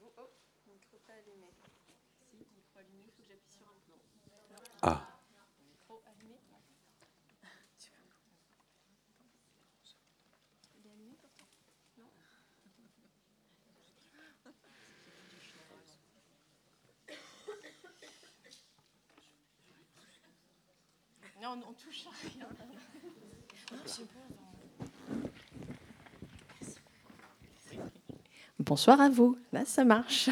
vous. Oh, micro pas allumé. Si, micro allumé, il faut que j'appuie sur un bouton. Ah. Micro allumé. Il est allumé pourtant Non Non, on touche à rien. Non, j'ai peur. Bonsoir à vous. Là, ça marche.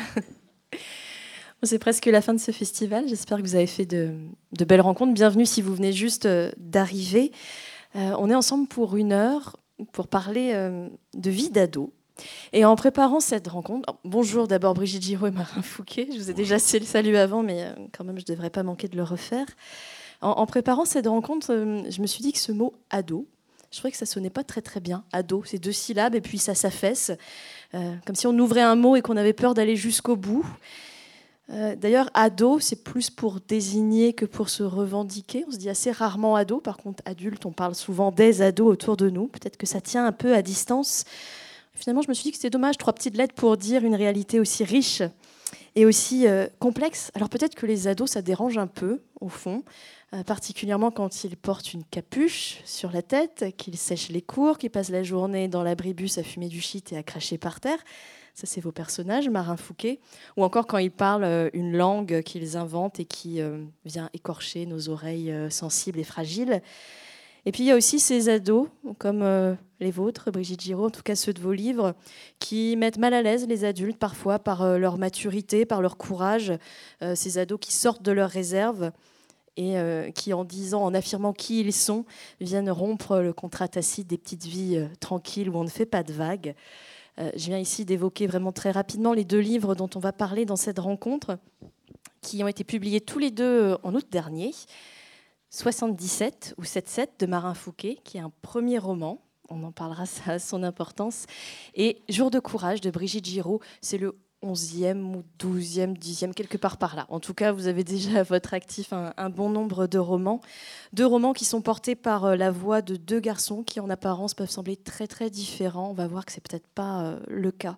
C'est presque la fin de ce festival. J'espère que vous avez fait de, de belles rencontres. Bienvenue si vous venez juste euh, d'arriver. Euh, on est ensemble pour une heure pour parler euh, de vie d'ado. Et en préparant cette rencontre, oh, bonjour d'abord Brigitte Giraud et Marin Fouquet. Je vous ai déjà salué avant, mais quand même, je ne devrais pas manquer de le refaire. En, en préparant cette rencontre, je me suis dit que ce mot ado, je trouvais que ça sonnait pas très très bien. Ado, c'est deux syllabes et puis ça s'affaisse, euh, comme si on ouvrait un mot et qu'on avait peur d'aller jusqu'au bout. Euh, D'ailleurs, ado, c'est plus pour désigner que pour se revendiquer. On se dit assez rarement ado. Par contre, adulte, on parle souvent des ados autour de nous. Peut-être que ça tient un peu à distance. Finalement, je me suis dit que c'était dommage, trois petites lettres pour dire une réalité aussi riche et aussi euh, complexe. Alors peut-être que les ados, ça dérange un peu, au fond, euh, particulièrement quand ils portent une capuche sur la tête, qu'ils sèchent les cours, qu'ils passent la journée dans l'abribus à fumer du shit et à cracher par terre. Ça, c'est vos personnages, Marin Fouquet. Ou encore quand ils parlent euh, une langue qu'ils inventent et qui vient écorcher nos oreilles sensibles et fragiles. Et puis il y a aussi ces ados, comme euh, les vôtres, Brigitte Giraud, en tout cas ceux de vos livres, qui mettent mal à l'aise les adultes parfois par euh, leur maturité, par leur courage. Euh, ces ados qui sortent de leur réserve et qui, en disant, en affirmant qui ils sont, viennent rompre le contrat tacite des petites vies tranquilles où on ne fait pas de vagues. Je viens ici d'évoquer vraiment très rapidement les deux livres dont on va parler dans cette rencontre, qui ont été publiés tous les deux en août dernier. 77 ou 77 de Marin Fouquet, qui est un premier roman. On en parlera, ça a son importance. Et Jour de courage de Brigitte Giraud, c'est le 11e ou 12e, 10e, quelque part par là. En tout cas, vous avez déjà à votre actif un, bon nombre de romans. Deux romans qui sont portés par euh, la voix de deux garçons qui, en apparence, peuvent sembler très très différents. On va voir que c'est peut-être pas euh, le cas.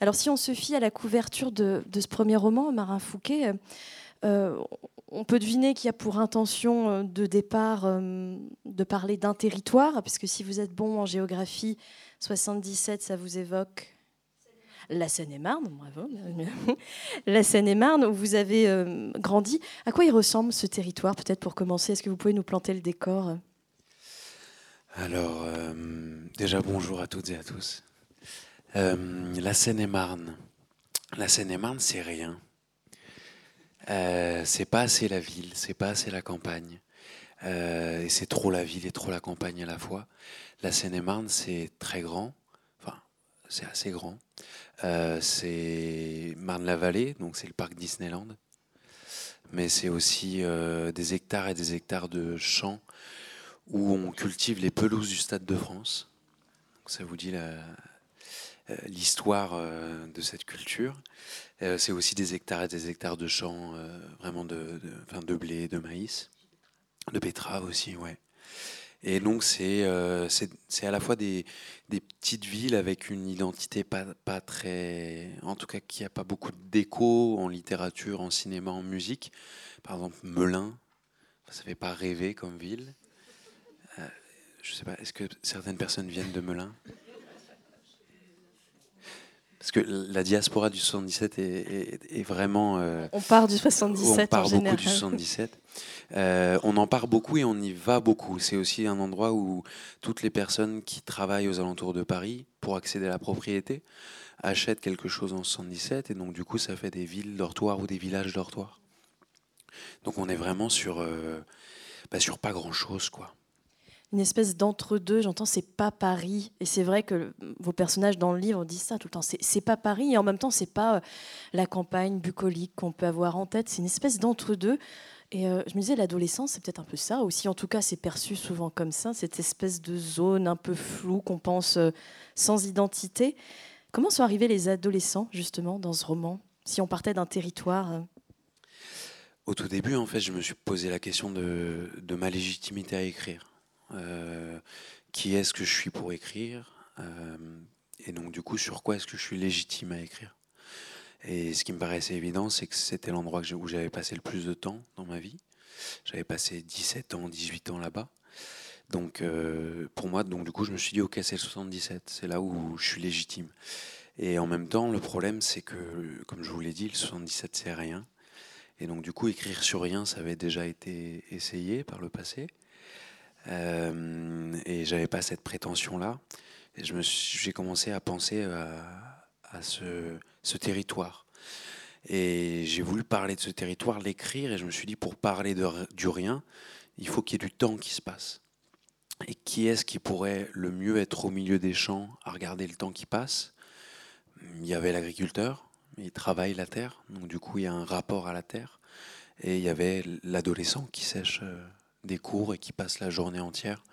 Alors, si on se fie à la couverture de, ce premier roman, Marin Fouquet, euh, on peut deviner qu'il y a pour intention euh, de départ euh, de parler d'un territoire, puisque si vous êtes bon en géographie, 77, ça vous évoque la Seine-et-Marne, bravo. La Seine-et-Marne, où vous avez euh, grandi. À quoi il ressemble ce territoire, peut-être pour commencer? Est-ce que vous pouvez nous planter le décor? Alors, euh, déjà bonjour à toutes et à tous. Euh, la Seine-et-Marne. La Seine-et-Marne, c'est rien. Euh, c'est pas assez la ville, c'est pas assez la campagne. Euh, et c'est trop la ville et trop la campagne à la fois. La Seine-et-Marne, c'est très grand. Enfin, c'est assez grand. Euh, c'est Marne-la-Vallée, donc c'est le parc Disneyland. Mais c'est aussi des hectares et des hectares de champs où on cultive les pelouses du Stade de France. Donc ça vous dit l'histoire de cette culture. Euh, c'est aussi des hectares et des hectares de champs, euh, vraiment de, de, de blé, de maïs, de betterave aussi, ouais. Et donc c'est euh, c'est à la fois des, des petites villes avec une identité pas, pas très... En tout cas qui a pas beaucoup d'écho en littérature, en cinéma, en musique. Par exemple, Melun, ça fait pas rêver comme ville. Je sais pas, est-ce que certaines personnes viennent de Melun? Parce que la diaspora du 77 est, est- est vraiment... euh, On part du 77 on part en beaucoup général. du 77. Euh, on en part beaucoup et on y va beaucoup. C'est aussi un endroit où toutes les personnes qui travaillent aux alentours de Paris pour accéder à la propriété achètent quelque chose en 77 et donc du coup ça fait des villes dortoirs ou des villages dortoirs. Donc on est vraiment sur, euh, bah, sur pas grand chose quoi. Une espèce d'entre-deux. J'entends, c'est pas Paris. Et c'est vrai que vos personnages dans le livre disent ça tout le temps. C'est pas Paris et en même temps, c'est pas euh, la campagne bucolique qu'on peut avoir en tête. C'est une espèce d'entre-deux. Et euh, je me disais, l'adolescence, c'est peut-être un peu ça aussi. En tout cas, c'est perçu souvent comme ça, cette espèce de zone un peu floue qu'on pense euh, sans identité. Comment sont arrivés les adolescents, justement, dans ce roman Si on partait d'un territoire. Au tout début, en fait, je me suis posé la question de ma légitimité à écrire. Euh, qui est-ce que je suis pour écrire Euh, Et donc, du coup, sur quoi est-ce que je suis légitime à écrire? Et ce qui me paraissait évident, c'est que c'était l'endroit où j'avais passé le plus de temps dans ma vie. J'avais passé 17 ans, 18 ans là-bas. Donc euh, pour moi, donc du coup, je me suis dit ok, c'est le 77, c'est là où je suis légitime. Et en même temps, le problème, c'est que, comme je vous l'ai dit, le 77, c'est rien. Et donc du coup, écrire sur rien, ça avait déjà été essayé par le passé. Euh, et j'avais pas cette prétention-là. Je me j'ai commencé à penser à, ce, ce, territoire. Et j'ai voulu parler de ce territoire, l'écrire, et je me suis dit, pour parler du rien, il faut qu'il y ait du temps qui se passe. Et qui est-ce qui pourrait le mieux être au milieu des champs à regarder le temps qui passe? Il y avait l'agriculteur, il travaille la terre, donc du coup il y a un rapport à la terre. Et il y avait l'adolescent qui sèche euh, des cours et qui passe la journée entière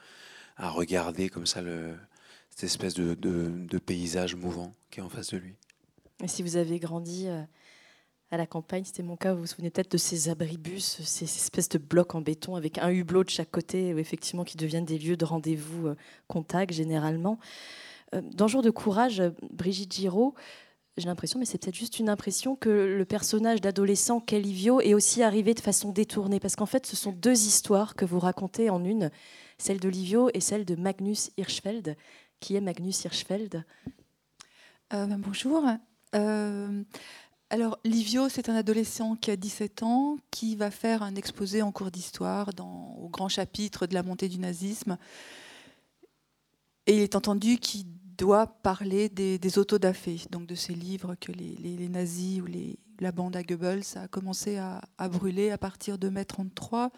à regarder comme ça cette espèce de, de, paysage mouvant qui est en face de lui. Et si vous avez grandi euh, à la campagne, c'était mon cas, vous vous souvenez peut-être de ces abribus, ces espèces de blocs en béton avec un hublot de chaque côté, effectivement qui deviennent des lieux de rendez-vous euh, contact généralement. Euh, dans Jour de courage, Brigitte Giraud, j'ai l'impression, mais c'est peut-être juste une impression, que le personnage d'adolescent qu'est Livio est aussi arrivé de façon détournée. Parce qu'en fait, ce sont deux histoires que vous racontez en une, celle de Livio et celle de Magnus Hirschfeld. Qui est Magnus Hirschfeld? Euh, ben, Bonjour. Euh, alors, Livio, c'est un adolescent qui a 17 ans, qui va faire un exposé en cours d'histoire au grand chapitre de la montée du nazisme. Et il est entendu qu'il doit parler des, des autodafés, donc de ces livres que les, nazis ou la bande à Goebbels a commencé à, brûler à partir de mai 33.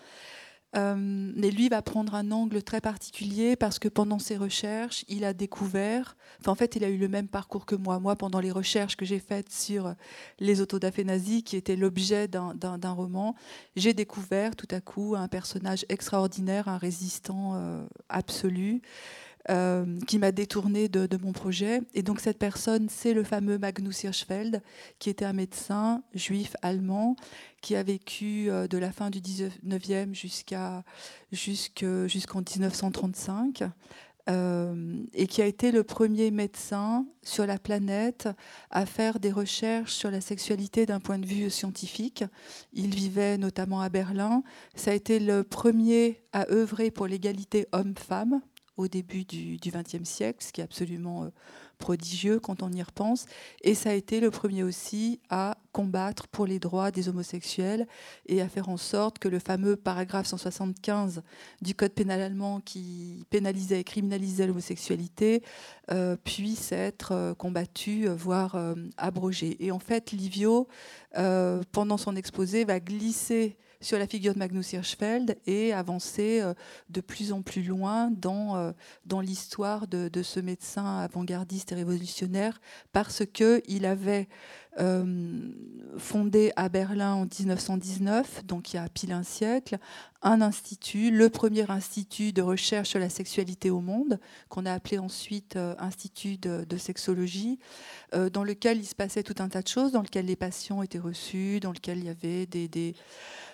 Euh, mais lui va prendre un angle très particulier parce que pendant ses recherches, il a découvert, en fait, il a eu le même parcours que moi. Moi, pendant les recherches que j'ai faites sur les autodafés nazis, qui étaient l'objet d'un roman, j'ai découvert tout à coup un personnage extraordinaire, un résistant euh, absolu. Euh, qui m'a détourné de, mon projet. Et donc cette personne, c'est le fameux Magnus Hirschfeld, qui était un médecin juif allemand, qui a vécu euh, de la fin du 19e jusqu'à jusqu'en 1935. Euh, et qui a été le premier médecin sur la planète à faire des recherches sur la sexualité d'un point de vue scientifique. Il vivait notamment à Berlin. Ça a été le premier à œuvrer pour l'égalité homme-femme au début du XXe siècle, ce qui est absolument euh, prodigieux quand on y repense. Et ça a été le premier aussi à combattre pour les droits des homosexuels et à faire en sorte que le fameux paragraphe 175 du Code pénal allemand qui pénalisait et criminalisait l'homosexualité euh, puisse être euh, combattu, voire abrogé. Et en fait, Livio, pendant son exposé, va glisser sur la figure de Magnus Hirschfeld et avancer euh, de plus en plus loin dans, euh, dans l'histoire de, ce médecin avant-gardiste et révolutionnaire parce qu'il avait fondé à Berlin en 1919, donc il y a pile un siècle, un institut, le premier institut de recherche sur la sexualité au monde, qu'on a appelé ensuite Institut de, sexologie, dans lequel il se passait tout un tas de choses, dans lequel les patients étaient reçus, dans lequel il y avait des, des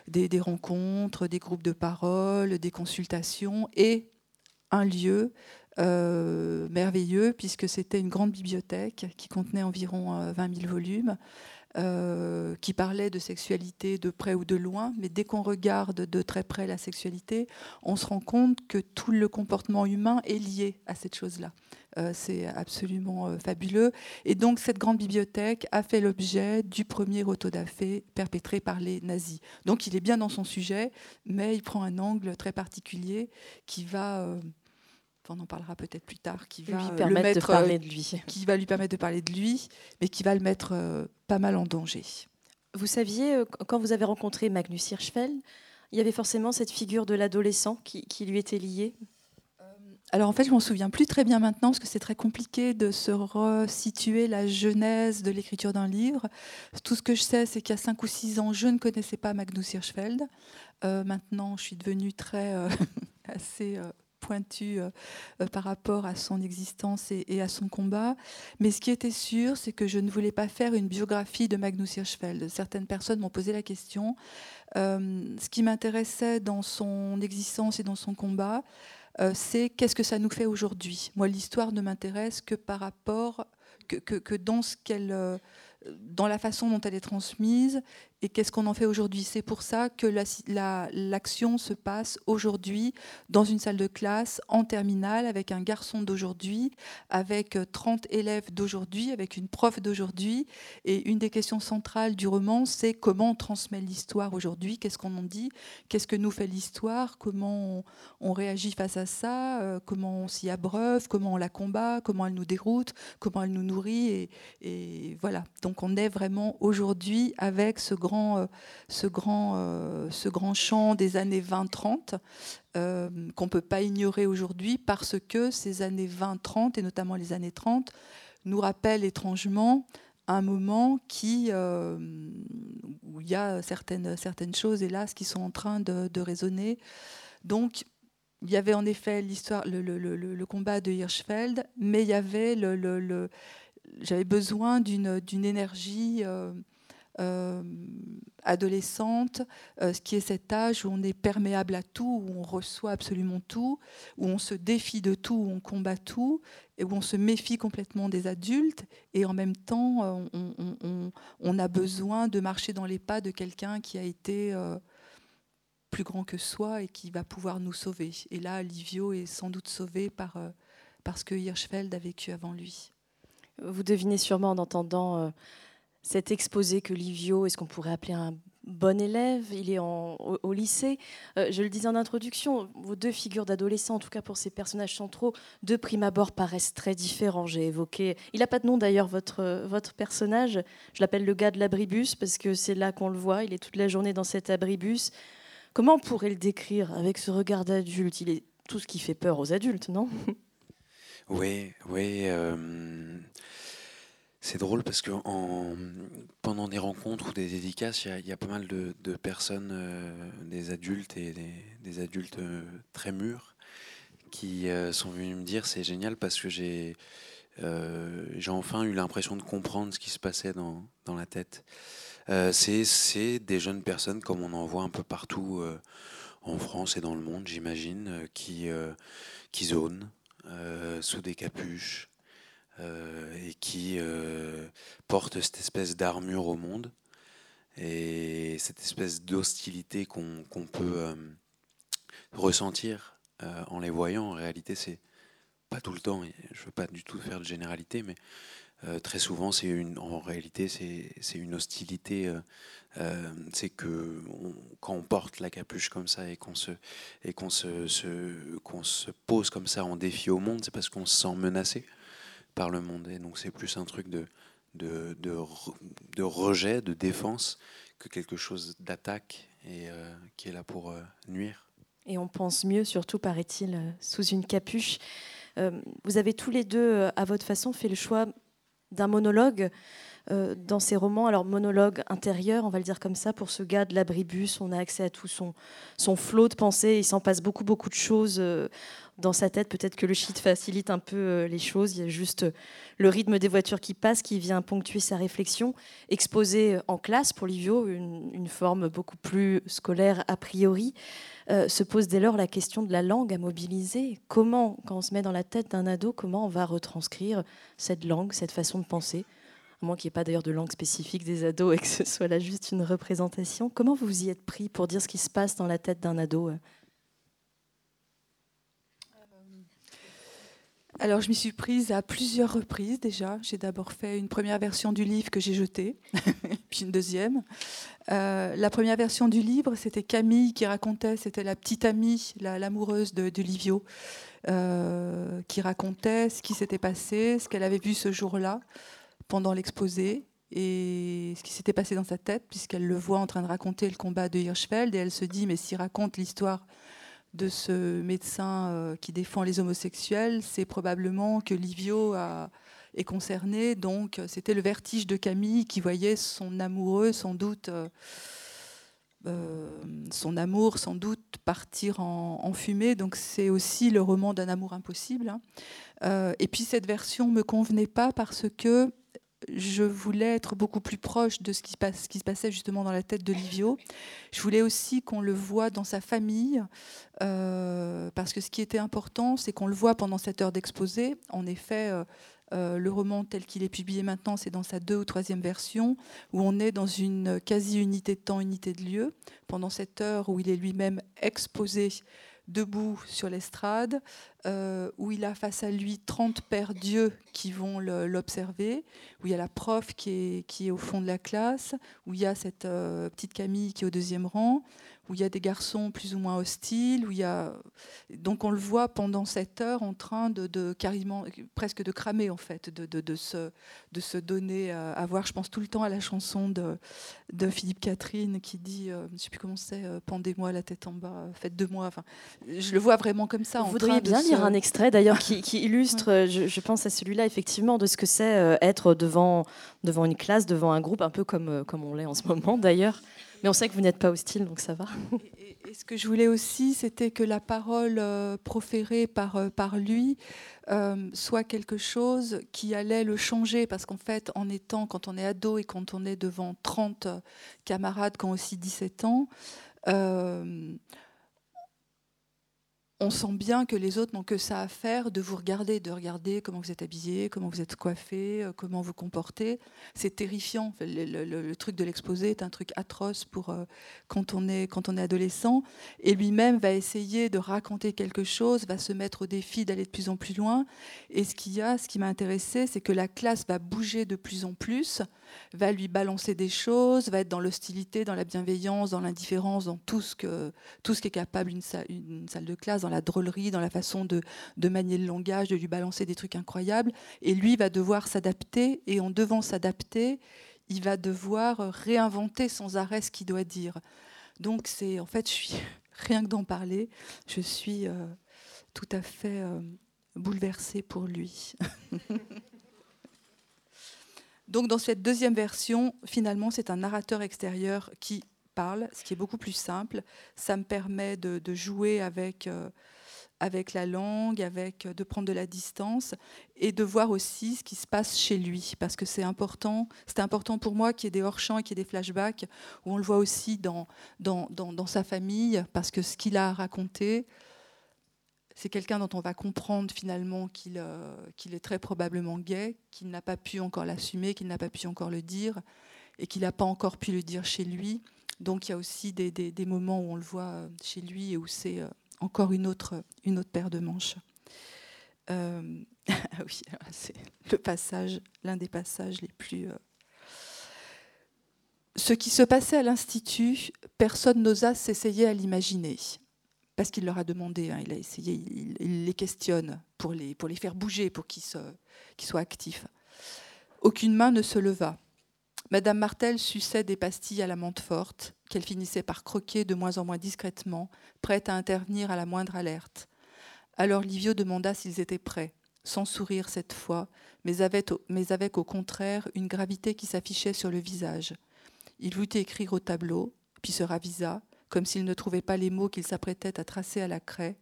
des, rencontres, des groupes de parole, des consultations et un lieu euh, merveilleux puisque c'était une grande bibliothèque qui contenait environ 20 euh, 000 volumes. Euh, qui parlait de sexualité de près ou de loin, mais dès qu'on regarde de très près la sexualité, on se rend compte que tout le comportement humain est lié à cette chose-là. C'est absolument fabuleux. Et donc cette grande bibliothèque a fait l'objet du premier autodafé perpétré par les nazis. Donc il est bien dans son sujet, mais il prend un angle très particulier qui va on en parlera peut-être plus tard, qui va lui permettre de parler de lui, qui va lui permettre de parler de lui, mais qui va le mettre pas mal en danger. Vous saviez quand vous avez rencontré Magnus Hirschfeld, il y avait forcément cette figure de l'adolescent qui, qui, lui était liée? Alors en fait, je m'en souviens plus très bien maintenant parce que c'est très compliqué de se resituer la genèse de l'écriture d'un livre. Tout ce que je sais, c'est qu'il y a 5 ou 6 ans, je ne connaissais pas Magnus Hirschfeld. Euh, maintenant, je suis devenue très euh, assez euh, pointue par rapport à son existence et, à son combat. Mais ce qui était sûr, c'est que je ne voulais pas faire une biographie de Magnus Hirschfeld. Certaines personnes m'ont posé la question. ce qui m'intéressait dans son existence et dans son combat, euh, c'est qu'est-ce que ça nous fait aujourd'hui. Moi, l'histoire ne m'intéresse que par rapport, que, dans ce qu'elle, euh, dans la façon dont elle est transmise et qu'est-ce qu'on en fait aujourd'hui. C'est pour ça que l'action se passe aujourd'hui dans une salle de classe en terminale avec un garçon d'aujourd'hui, avec 30 élèves d'aujourd'hui, avec une prof d'aujourd'hui. Et une des questions centrales du roman, c'est comment on transmet l'histoire aujourd'hui, qu'est-ce qu'on en dit, qu'est-ce que nous fait l'histoire, comment on, réagit face à ça, euh, comment on s'y abreuve, comment on la combat, comment elle nous déroute, comment elle nous nourrit? Et, voilà, on est vraiment aujourd'hui avec ce grand euh, ce, grand, euh, ce grand champ des années 20-30 euh, qu'on ne peut pas ignorer aujourd'hui parce que ces années 20-30 et notamment les années 30 nous rappellent étrangement un moment qui, où il y a certaines, certaines choses, hélas, qui sont en train de, résonner. Donc, il y avait en effet l'histoire, le, le, le, combat de Hirschfeld, mais il y avait le, j'avais besoin d'une énergie euh, adolescente, euh, ce qui est cet âge où on est perméable à tout, où on reçoit absolument tout, où on se défie de tout, où on combat tout, et où on se méfie complètement des adultes, et en même temps, euh, on, a besoin de marcher dans les pas de quelqu'un qui a été plus grand que soi et qui va pouvoir nous sauver. Et là, Livio est sans doute sauvé par, parce que Hirschfeld a vécu avant lui. Vous devinez sûrement en entendant cet exposé que Livio, est-ce qu'on pourrait appeler un bon élève, il est au, lycée. Euh, je le disais en introduction, vos deux figures d'adolescents, en tout cas pour ces personnages centraux, de prime abord paraissent très différents. J'ai évoqué, il n'a pas de nom d'ailleurs, votre, votre personnage. Je l'appelle le gars de l'abribus parce que c'est là qu'on le voit. Il est toute la journée dans cet abribus. Comment on pourrait le décrire avec ce regard d'adulte? Il est tout ce qui fait peur aux adultes, non? Oui, oui. Euh, c'est drôle parce que en, pendant des rencontres ou des dédicaces, il y, a pas mal de, personnes, euh, des adultes et des, adultes euh, très mûrs, qui sont venus me dire c'est génial parce que j'ai j'ai enfin eu l'impression de comprendre ce qui se passait dans, dans la tête. c'est des jeunes personnes comme on en voit un peu partout en France et dans le monde, j'imagine, qui, qui zonent sous des capuches. Euh, et qui euh, porte cette espèce d'armure au monde et cette espèce d'hostilité qu'on peut euh, ressentir en les voyant. En réalité, c'est pas tout le temps. Je veux pas du tout faire de généralité, mais très souvent, c'est une, en réalité, c'est une hostilité. c'est que quand on porte la capuche comme ça et qu'on se et qu'on se, qu'on se pose comme ça en défi au monde, c'est parce qu'on se sent menacé par le monde. Et donc c'est plus un truc de, de, de, rejet, de défense, que quelque chose d'attaque et euh, qui est là pour euh, nuire. Et on pense mieux, surtout paraît-il, euh, sous une capuche. vous avez tous les deux, à votre façon, fait le choix d'un monologue euh, dans ses romans. Alors, monologue intérieur, on va le dire comme ça, pour ce gars de l'abribus, on a accès à tout son, son flot de pensée. Il s'en passe beaucoup, beaucoup de choses euh, dans sa tête. Peut-être que le shit facilite un peu euh, les choses. Il y a juste le rythme des voitures qui passent qui vient ponctuer sa réflexion. Exposé en classe pour Livio, une, forme beaucoup plus scolaire a priori. Se pose dès lors la question de la langue à mobiliser. Comment, quand on se met dans la tête d'un ado, comment on va retranscrire cette langue, cette façon de penser? À moins qu'il n'y ait pas d'ailleurs de langue spécifique des ados et que ce soit là juste une représentation. Comment vous vous y êtes pris pour dire ce qui se passe dans la tête d'un ado? Euh Alors, je m'y suis prise à plusieurs reprises déjà. J'ai d'abord fait une première version du livre que j'ai jeté, puis une deuxième. Euh, la première version du livre, c'était Camille qui racontait, c'était la petite amie, l'amoureuse de, Livio, euh, qui racontait ce qui s'était passé, ce qu'elle avait vu ce jour-là pendant l'exposé et ce qui s'était passé dans sa tête, puisqu'elle le voit en train de raconter le combat de Hirschfeld, et elle se dit, mais s'il raconte l'histoire de ce médecin euh, qui défend les homosexuels, c'est probablement que Livio est concerné. Donc c'était le vertige de Camille qui voyait son amoureux sans doute, euh, euh, son amour sans doute partir en, fumée. Donc c'est aussi le roman d'un amour impossible. Hein. et puis cette version me convenait pas parce que je voulais être beaucoup plus proche de ce qui, se passait justement dans la tête de Livio. Je voulais aussi qu'on le voit dans sa famille, euh, parce que ce qui était important, c'est qu'on le voit pendant cette heure d'exposé. En effet, euh, Euh, le roman tel qu'il est publié maintenant, c'est dans sa deux ou troisième version, où on est dans une quasi-unité de temps, unité de lieu, pendant cette heure où il est lui-même exposé debout sur l'estrade, euh, où il a face à lui 30 pères dieux qui vont l'observer, où il y a la prof qui est, qui est, au fond de la classe, où il y a cette euh, petite Camille qui est au deuxième rang, où il y a des garçons plus ou moins hostiles, où il y a donc on le voit pendant cette heure en train de, de carrément presque de cramer en fait, de, de, de se, de se donner à voir. Je pense tout le temps à la chanson de, de Philippe Catherine qui dit, euh, je ne sais plus comment c'est, euh, pendez-moi la tête en bas, faites de moi. Enfin, je le vois vraiment comme ça. Vous voudriez bien lire un extrait d'ailleurs qui, qui, illustre, je, je, pense à celui-là effectivement, de ce que c'est euh, être devant devant une classe, devant un groupe, un peu comme comme on l'est en ce moment d'ailleurs. Mais on sait que vous n'êtes pas hostile, donc ça va. Et, ce que je voulais aussi, c'était que la parole euh, proférée par, euh, par lui euh, soit quelque chose qui allait le changer. Parce qu'en fait, en étant, quand on est ado et quand on est devant 30 camarades qui ont aussi 17 ans, on sent bien que les autres n'ont que ça à faire de vous regarder, de regarder comment vous êtes habillé, comment vous êtes coiffé, euh, comment vous comportez. C'est terrifiant. Le, truc de l'exposé est un truc atroce pour euh, quand on est adolescent. Et lui-même va essayer de raconter quelque chose, va se mettre au défi d'aller de plus en plus loin. Et ce qu'il y a, ce qui m'a intéressé, c'est que la classe va bouger de plus en plus va lui balancer des choses, va être dans l'hostilité, dans la bienveillance, dans l'indifférence, dans tout ce, que, tout ce qui est capable une salle, une salle de classe, dans la drôlerie, dans la façon de, de manier le langage, de lui balancer des trucs incroyables. Et lui va devoir s'adapter, et en devant s'adapter, il va devoir réinventer sans arrêt ce qu'il doit dire. Donc c'est en fait, je suis rien que d'en parler, je suis euh, tout à fait euh, bouleversée pour lui. Donc dans cette deuxième version, finalement, c'est un narrateur extérieur qui parle, ce qui est beaucoup plus simple. Ça me permet de, jouer avec, euh, avec la langue, avec, de prendre de la distance et de voir aussi ce qui se passe chez lui. Parce que c'est important, c'est important pour moi qu'il y ait des hors-champs et qu'il y ait des flashbacks, où on le voit aussi dans, dans, dans, sa famille, parce que ce qu'il a raconté, c'est quelqu'un dont on va comprendre finalement euh, qu'il est très probablement gay, qu'il n'a pas pu encore l'assumer, qu'il n'a pas pu encore le dire, et qu'il n'a pas encore pu le dire chez lui. Donc il y a aussi des, moments où on le voit euh, chez lui et où c'est euh, encore une autre, paire de manches. ah oui, c'est le passage, l'un des passages les plus. Ce qui se passait à l'Institut, personne n'osa s'essayer à l'imaginer parce qu'il leur a demandé, hein, il a essayé, il, les questionne pour les, pour les faire bouger, pour qu'ils soient actifs. Aucune main ne se leva. Madame Martel suçait des pastilles à la menthe forte, qu'elle finissait par croquer de moins en moins discrètement, prête à intervenir à la moindre alerte. Alors Livio demanda s'ils étaient prêts, sans sourire cette fois, mais avec, mais avec au contraire une gravité qui s'affichait sur le visage. Il voulut écrire au tableau, puis se ravisa, comme s'il ne trouvait pas les mots qu'il s'apprêtait à tracer à la craie.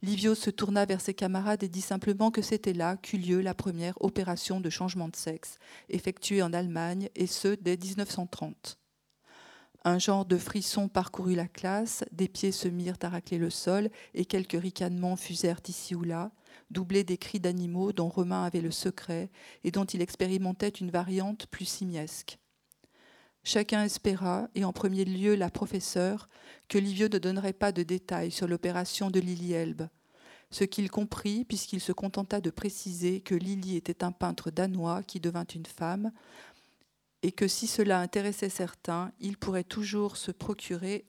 Livio se tourna vers ses camarades et dit simplement que c'était là qu'eut lieu la première opération de changement de sexe, effectuée en Allemagne, et ce dès 1930. Un genre de frisson parcourut la classe, des pieds se mirent à racler le sol, et quelques ricanements fusèrent ici ou là, doublés des cris d'animaux dont Romain avait le secret et dont il expérimentait une variante plus simiesque. Chacun espéra, et en premier lieu la professeure, que Livio ne donnerait pas de détails sur l'opération de Lily Elbe. Ce qu'il comprit, puisqu'il se contenta de préciser que Lily était un peintre danois qui devint une femme, et que si cela intéressait certains, il pourrait toujours se procurer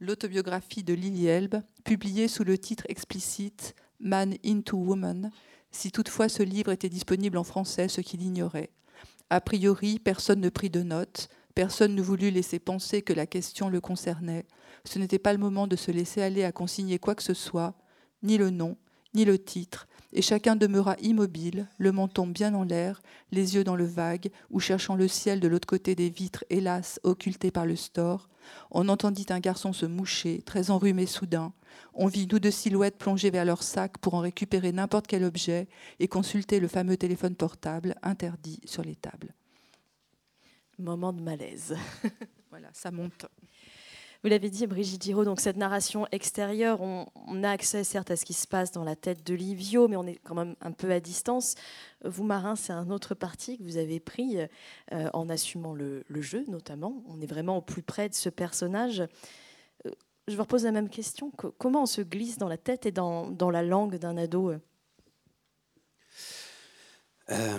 l'autobiographie de Lily Elbe, publiée sous le titre explicite Man into Woman, si toutefois ce livre était disponible en français, ce qu'il ignorait. A priori, personne ne prit de notes, personne ne voulut laisser penser que la question le concernait. Ce n'était pas le moment de se laisser aller à consigner quoi que ce soit, ni le nom, ni le titre, et chacun demeura immobile, le menton bien en l'air, les yeux dans le vague, ou cherchant le ciel de l'autre côté des vitres, hélas, occultées par le store. On entendit un garçon se moucher, très enrhumé soudain. On vit nous deux silhouettes plonger vers leur sac pour en récupérer n'importe quel objet et consulter le fameux téléphone portable interdit sur les tables. Moment de malaise. voilà, ça monte. Vous l'avez dit, Brigitte Giraud, donc cette narration extérieure, on, a accès certes à ce qui se passe dans la tête de Livio, mais on est quand même un peu à distance. Vous, Marin, c'est un autre parti que vous avez pris euh, en assumant le, jeu, notamment. On est vraiment au plus près de ce personnage. Euh, je vous repose la même question. comment on se glisse dans la tête et dans, la langue d'un ado euh,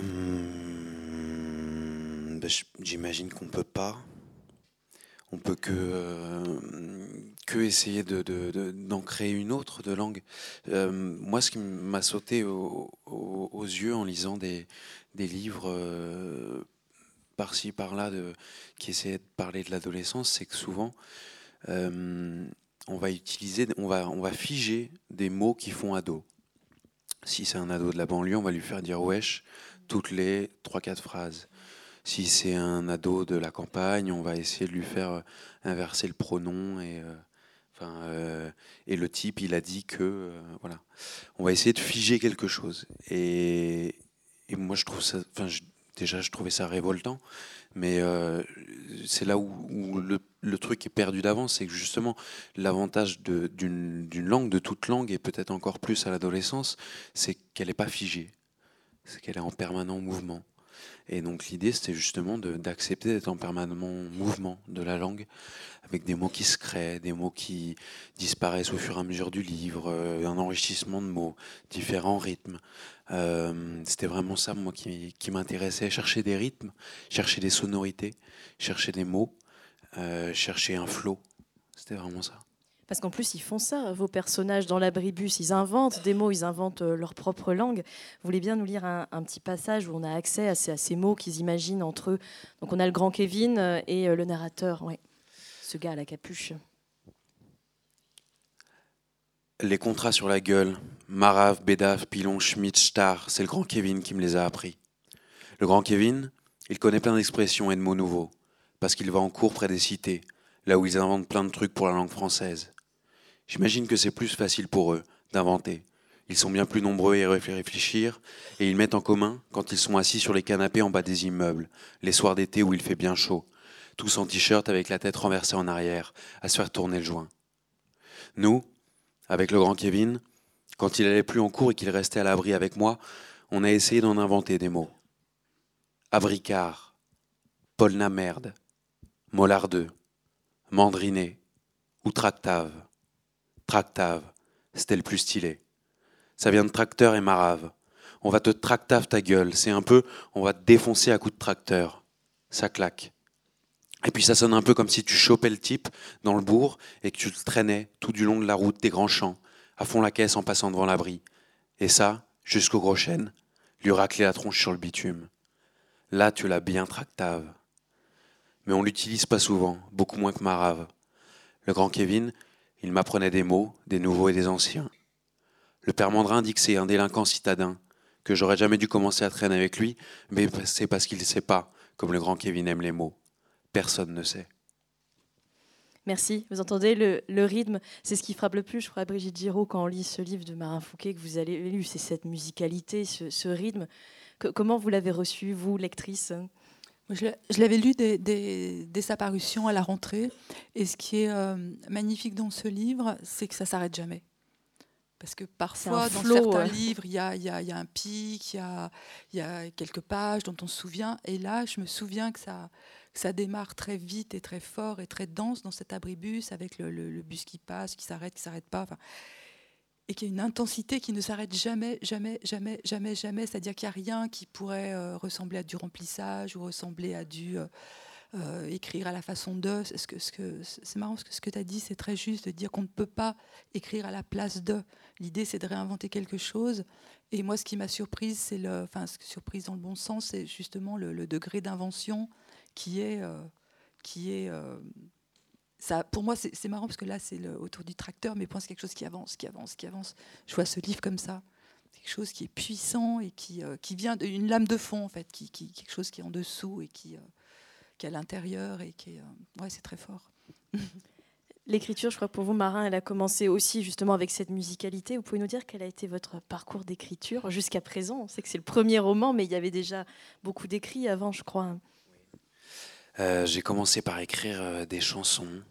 ben, J'imagine qu'on ne peut pas on peut que, euh, que essayer d'en de, créer une autre de langue. Euh, moi, ce qui m'a sauté aux yeux en lisant des, des livres euh, par-ci, par-là, qui essayaient de parler de l'adolescence, c'est que souvent, on va utiliser, on va, on va figer des mots qui font ado. Si c'est un ado de la banlieue, on va lui faire dire wesh toutes les 3-4 phrases. Si c'est un ado de la campagne, on va essayer de lui faire euh, inverser le pronom et, euh, euh, et le type, il a dit que voilà. On va essayer de figer quelque chose. Et, moi, je trouve ça, déjà, je trouvais ça révoltant, mais c'est là où, le, truc est perdu d'avance, c'est que justement, l'avantage d'une langue, de toute langue, et peut-être encore plus à l'adolescence, c'est qu'elle n'est pas figée, c'est qu'elle est en permanent mouvement. Et donc l'idée, c'était justement d'accepter d'être en permanent mouvement de la langue, avec des mots qui se créent, des mots qui disparaissent au fur et à mesure du livre, euh, un enrichissement de mots, différents rythmes. Euh, c'était vraiment ça, moi, qui, m'intéressait, chercher des rythmes, chercher des sonorités, chercher des mots, euh, chercher un flow. C'était vraiment ça. Parce qu'en plus, ils font ça, vos personnages dans l'abribus, ils inventent des mots, ils inventent euh, leur propre langue. Vous voulez bien nous lire un, petit passage où on a accès à ces, mots qu'ils imaginent entre eux Donc on a le grand Kevin euh, et euh, le narrateur, ouais. ce gars à la capuche. Les contrats sur la gueule, Marave, Bédaf, Pilon, Schmidt, Star, c'est le grand Kevin qui me les a appris. Le grand Kevin, il connaît plein d'expressions et de mots nouveaux, parce qu'il va en cours près des cités, là où ils inventent plein de trucs pour la langue française. J'imagine que c'est plus facile pour eux d'inventer. Ils sont bien plus nombreux à réfléchir, et ils mettent en commun quand ils sont assis sur les canapés en bas des immeubles, les soirs d'été où il fait bien chaud, tous en t-shirt avec la tête renversée en arrière, à se faire tourner le joint. Nous, avec le grand Kevin, quand il allait plus en cours et qu'il restait à l'abri avec moi, on a essayé d'en inventer des mots. Abricard, Polnamerde, Mollardeux, Mandriné ou Tractave. Tractave, c'était le plus stylé. Ça vient de tracteur et marave. On va te tractave ta gueule. C'est un peu, on va te défoncer à coups de tracteur. Ça claque. Et puis ça sonne un peu comme si tu chopais le type dans le bourg et que tu le traînais tout du long de la route des grands champs, à fond la caisse en passant devant l'abri. Et ça, jusqu'au gros chêne, lui racler la tronche sur le bitume. Là, tu l'as bien tractave. Mais on l'utilise pas souvent, beaucoup moins que Marave. Le grand Kevin, il m'apprenait des mots, des nouveaux et des anciens. Le père Mandrin dit que c'est un délinquant citadin, que j'aurais jamais dû commencer à traîner avec lui, mais c'est parce qu'il ne sait pas, comme le grand Kevin aime les mots. Personne ne sait. Merci. Vous entendez le, rythme, c'est ce qui frappe le plus, je crois, à Brigitte Giraud, quand on lit ce livre de Marin Fouquet que vous avez lu, c'est cette musicalité, ce, rythme. comment vous l'avez reçu, vous, lectrice? Je, l'avais lu dès, sa parution à la rentrée. Et ce qui est euh, magnifique dans ce livre, c'est que ça s'arrête jamais. Parce que parfois, dans certains livres, il y a, un pic, il y a, quelques pages dont on se souvient. Et là, je me souviens que ça, ça démarre très vite et très fort et très dense dans cet abribus, avec le, bus qui passe, qui s'arrête, qui s'arrête pas et qu'il y a une intensité qui ne s'arrête jamais, jamais, jamais, jamais, jamais. C'est-à-dire qu'il n'y a rien qui pourrait euh, ressembler à du remplissage ou ressembler à du euh, euh, écrire à la façon de. C'est que, ce que, marrant ce que tu as dit, c'est très juste de dire qu'on ne peut pas écrire à la place de. L'idée, c'est de réinventer quelque chose. Et moi, ce qui m'a surprise, c'est le, enfin, surprise dans le bon sens, c'est justement le, degré d'invention qui est, qui est pour moi, c'est marrant parce que là, c'est autour du tracteur, mais pense quelque chose qui avance, qui avance, qui avance. Je vois ce livre comme ça, quelque chose qui est puissant et qui, euh, vient d'une lame de fond, en fait, quelque chose qui est en dessous et qui, euh, est à l'intérieur et qui euh, ouais, c'est très fort. L'écriture, je crois pour vous, Marin, elle a commencé aussi justement avec cette musicalité. Vous pouvez nous dire quel a été votre parcours d'écriture jusqu'à présent? On sait que c'est le premier roman, mais il y avait déjà beaucoup d'écrits avant, je crois. J'ai commencé par écrire des chansons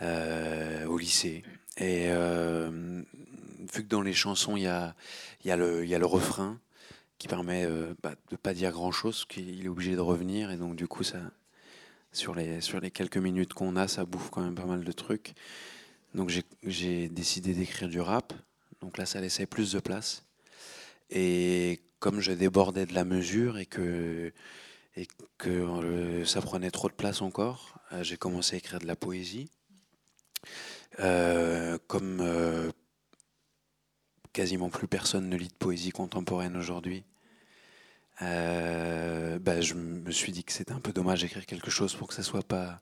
au lycée. Et vu que dans les chansons, il y a, le refrain qui permet bah, de ne pas dire grand-chose, qu'il est obligé de revenir. Et donc, du coup, ça, sur les quelques minutes qu'on a, ça bouffe quand même pas mal de trucs. Donc, j'ai décidé d'écrire du rap. Donc là, ça laissait plus de place. Et comme je débordais de la mesure et que, et que euh, ça prenait trop de place encore, euh, j'ai commencé à écrire de la poésie. Euh, comme quasiment plus personne ne lit de poésie contemporaine aujourd'hui, bah, je me suis dit que c'était un peu dommage d'écrire quelque chose pour que ça soit pas,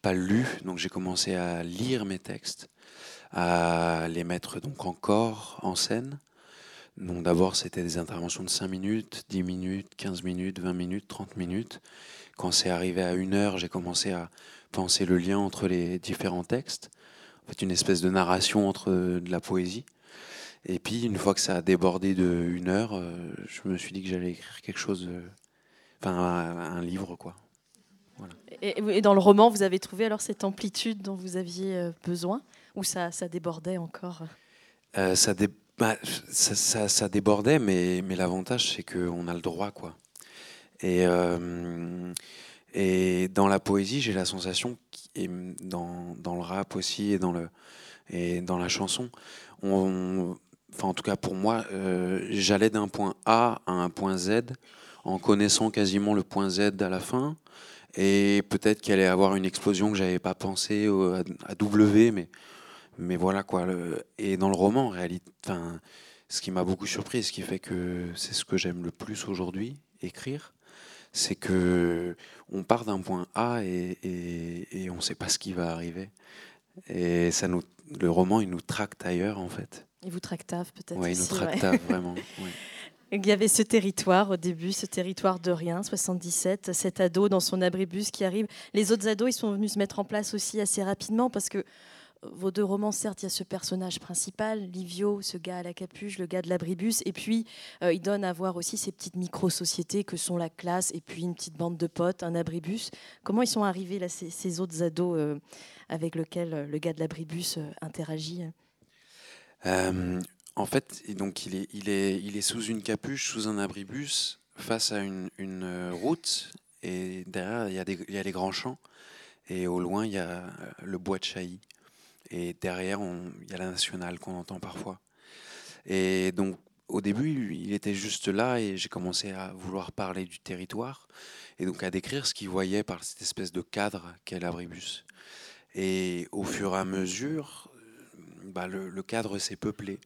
pas lu. Donc j'ai commencé à lire mes textes, à les mettre donc encore en scène. Donc d'abord, c'était des interventions de 5 minutes, 10 minutes, 15 minutes, 20 minutes, 30 minutes. Quand c'est arrivé à une heure, j'ai commencé à penser le lien entre les différents textes. En fait, une espèce de narration entre de la poésie. Et puis, une fois que ça a débordé de une heure, euh, je me suis dit que j'allais écrire quelque chose, euh, enfin un, livre, quoi. Et, dans le roman, vous avez trouvé alors cette amplitude dont vous aviez euh, besoin, ou ça, ça débordait encore? Ça, dé bah, ça, ça, débordait, mais, mais l'avantage, c'est qu'on a le droit, quoi. Et, euh, et dans la poésie, j'ai la sensation, et dans, dans, le rap aussi, et dans, le, et dans la chanson, on, enfin en tout cas pour moi, euh, j'allais d'un point A à un point Z en connaissant quasiment le point Z à la fin, et peut-être qu'il allait avoir une explosion que j'avais pas pensé à W, mais mais voilà quoi. et dans le roman, en réalité, ce qui m'a beaucoup surpris, ce qui fait que c'est ce que j'aime le plus aujourd'hui, écrire, c'est que on part d'un point A et, et, on ne sait pas ce qui va arriver. Et ça nous, le roman, il nous tracte ailleurs en fait. Il vous tractave peut-être. Oui, il nous tractave vraiment. Il y avait ce territoire au début, ce territoire de rien, 77, cet ado dans son abribus qui arrive. Les autres ados, ils sont venus se mettre en place aussi assez rapidement parce que vos deux romans, certes, il y a ce personnage principal, Livio, ce gars à la capuche, le gars de l'abribus, et puis euh, il donne à voir aussi ces petites micro-sociétés que sont la classe et puis une petite bande de potes, un abribus. Comment ils sont arrivés, là, ces, autres ados euh, avec lesquels euh, le gars de l'abribus interagit? En fait, donc il est, sous une capuche, sous un abribus, face à une, route, et derrière, il y, a des, il y a les grands champs. Et au loin, il y a le bois de Chailly. Et derrière, il y a la nationale qu'on entend parfois. Et donc, au début, il était juste là et j'ai commencé à vouloir parler du territoire et donc à décrire ce qu'il voyait par cette espèce de cadre qu'est l'abribus. Et au fur et à mesure, bah, le, cadre s'est peuplé.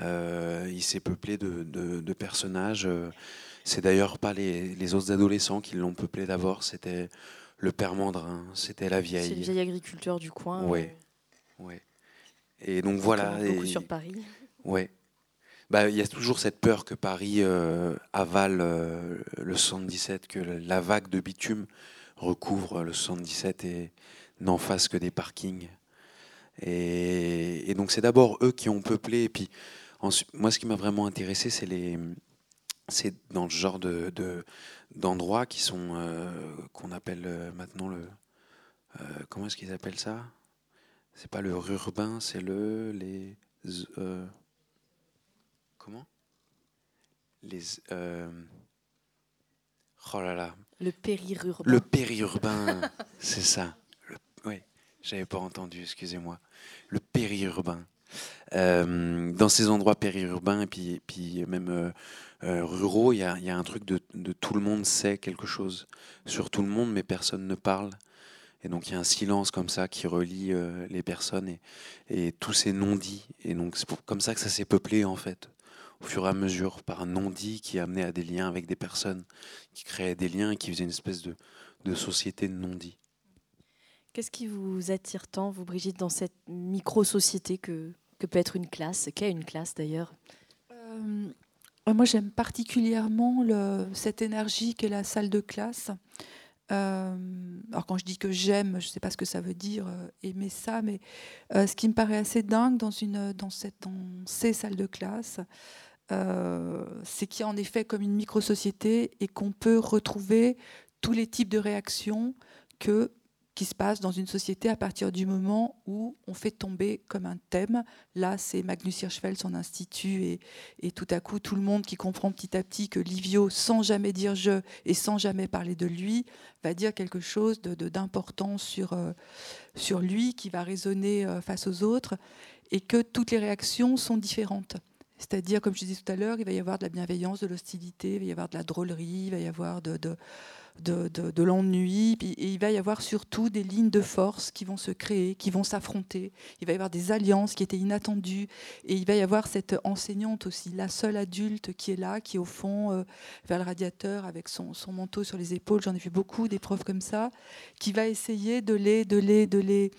Euh, il s'est peuplé de, personnages. C'est d'ailleurs pas les, autres adolescents qui l'ont peuplé d'abord, c'était le père Mandrin, c'était la vieille. C'est le vieil agriculteur du coin. Oui. Ouais. Et donc voilà. Beaucoup sur Paris. Ouais. Bah, il y a toujours cette peur que Paris euh, avale euh, le 77, que la vague de bitume recouvre le 77 et n'en fasse que des parkings. Et, donc c'est d'abord eux qui ont peuplé. Et puis moi, ce qui m'a vraiment intéressé, c'est les, c'est dans ce genre de, d'endroits qui sont euh, qu'on appelle maintenant le, comment est-ce qu'ils appellent ça? C'est pas le urbain, c'est le. Les. Euh, comment? Les. Euh, oh là là. Le périurbain. Le périurbain, c'est ça. oui, j'avais pas entendu, excusez-moi. Le périurbain. Euh, dans ces endroits périurbains et puis, puis même ruraux, il y a, y a, un truc de, de, tout le monde sait quelque chose sur tout le monde, mais personne ne parle. Et donc il y a un silence comme ça qui relie euh, les personnes et, et tous ces non-dits. Et donc c'est comme ça que ça s'est peuplé en fait, au fur et à mesure, par un non-dit qui amenait à des liens avec des personnes, qui créaient des liens et qui faisait une espèce de, de société de non-dits. Qu'est-ce qui vous attire tant, vous Brigitte, dans cette micro-société que, que peut être une classe Qu'est une classe d'ailleurs? Euh, Moi j'aime particulièrement le, cette énergie qu'est la salle de classe. Euh, alors quand je dis que j'aime, je ne sais pas ce que ça veut dire euh, aimer ça, mais euh, ce qui me paraît assez dingue dans, cette, dans ces salles de classe, c'est qu'il y a en effet comme une micro-société et qu'on peut retrouver tous les types de réactions que qui se passe dans une société à partir du moment où on fait tomber comme un thème. Là, c'est Magnus Hirschfeld, son institut, et, tout à coup, tout le monde qui comprend petit à petit que Livio, sans jamais dire je et sans jamais parler de lui, va dire quelque chose d'important de, sur, euh, sur lui, qui va résonner euh, face aux autres, et que toutes les réactions sont différentes. C'est-à-dire, comme je disais tout à l'heure, il va y avoir de la bienveillance, de l'hostilité, il va y avoir de la drôlerie, il va y avoir de de, de, l'ennui. Et il va y avoir surtout des lignes de force qui vont se créer, qui vont s'affronter. Il va y avoir des alliances qui étaient inattendues. Et il va y avoir cette enseignante aussi, la seule adulte qui est là, qui est au fond euh, vers le radiateur avec son, son manteau sur les épaules. J'en ai vu beaucoup des profs comme ça, qui va essayer de les, de les, de les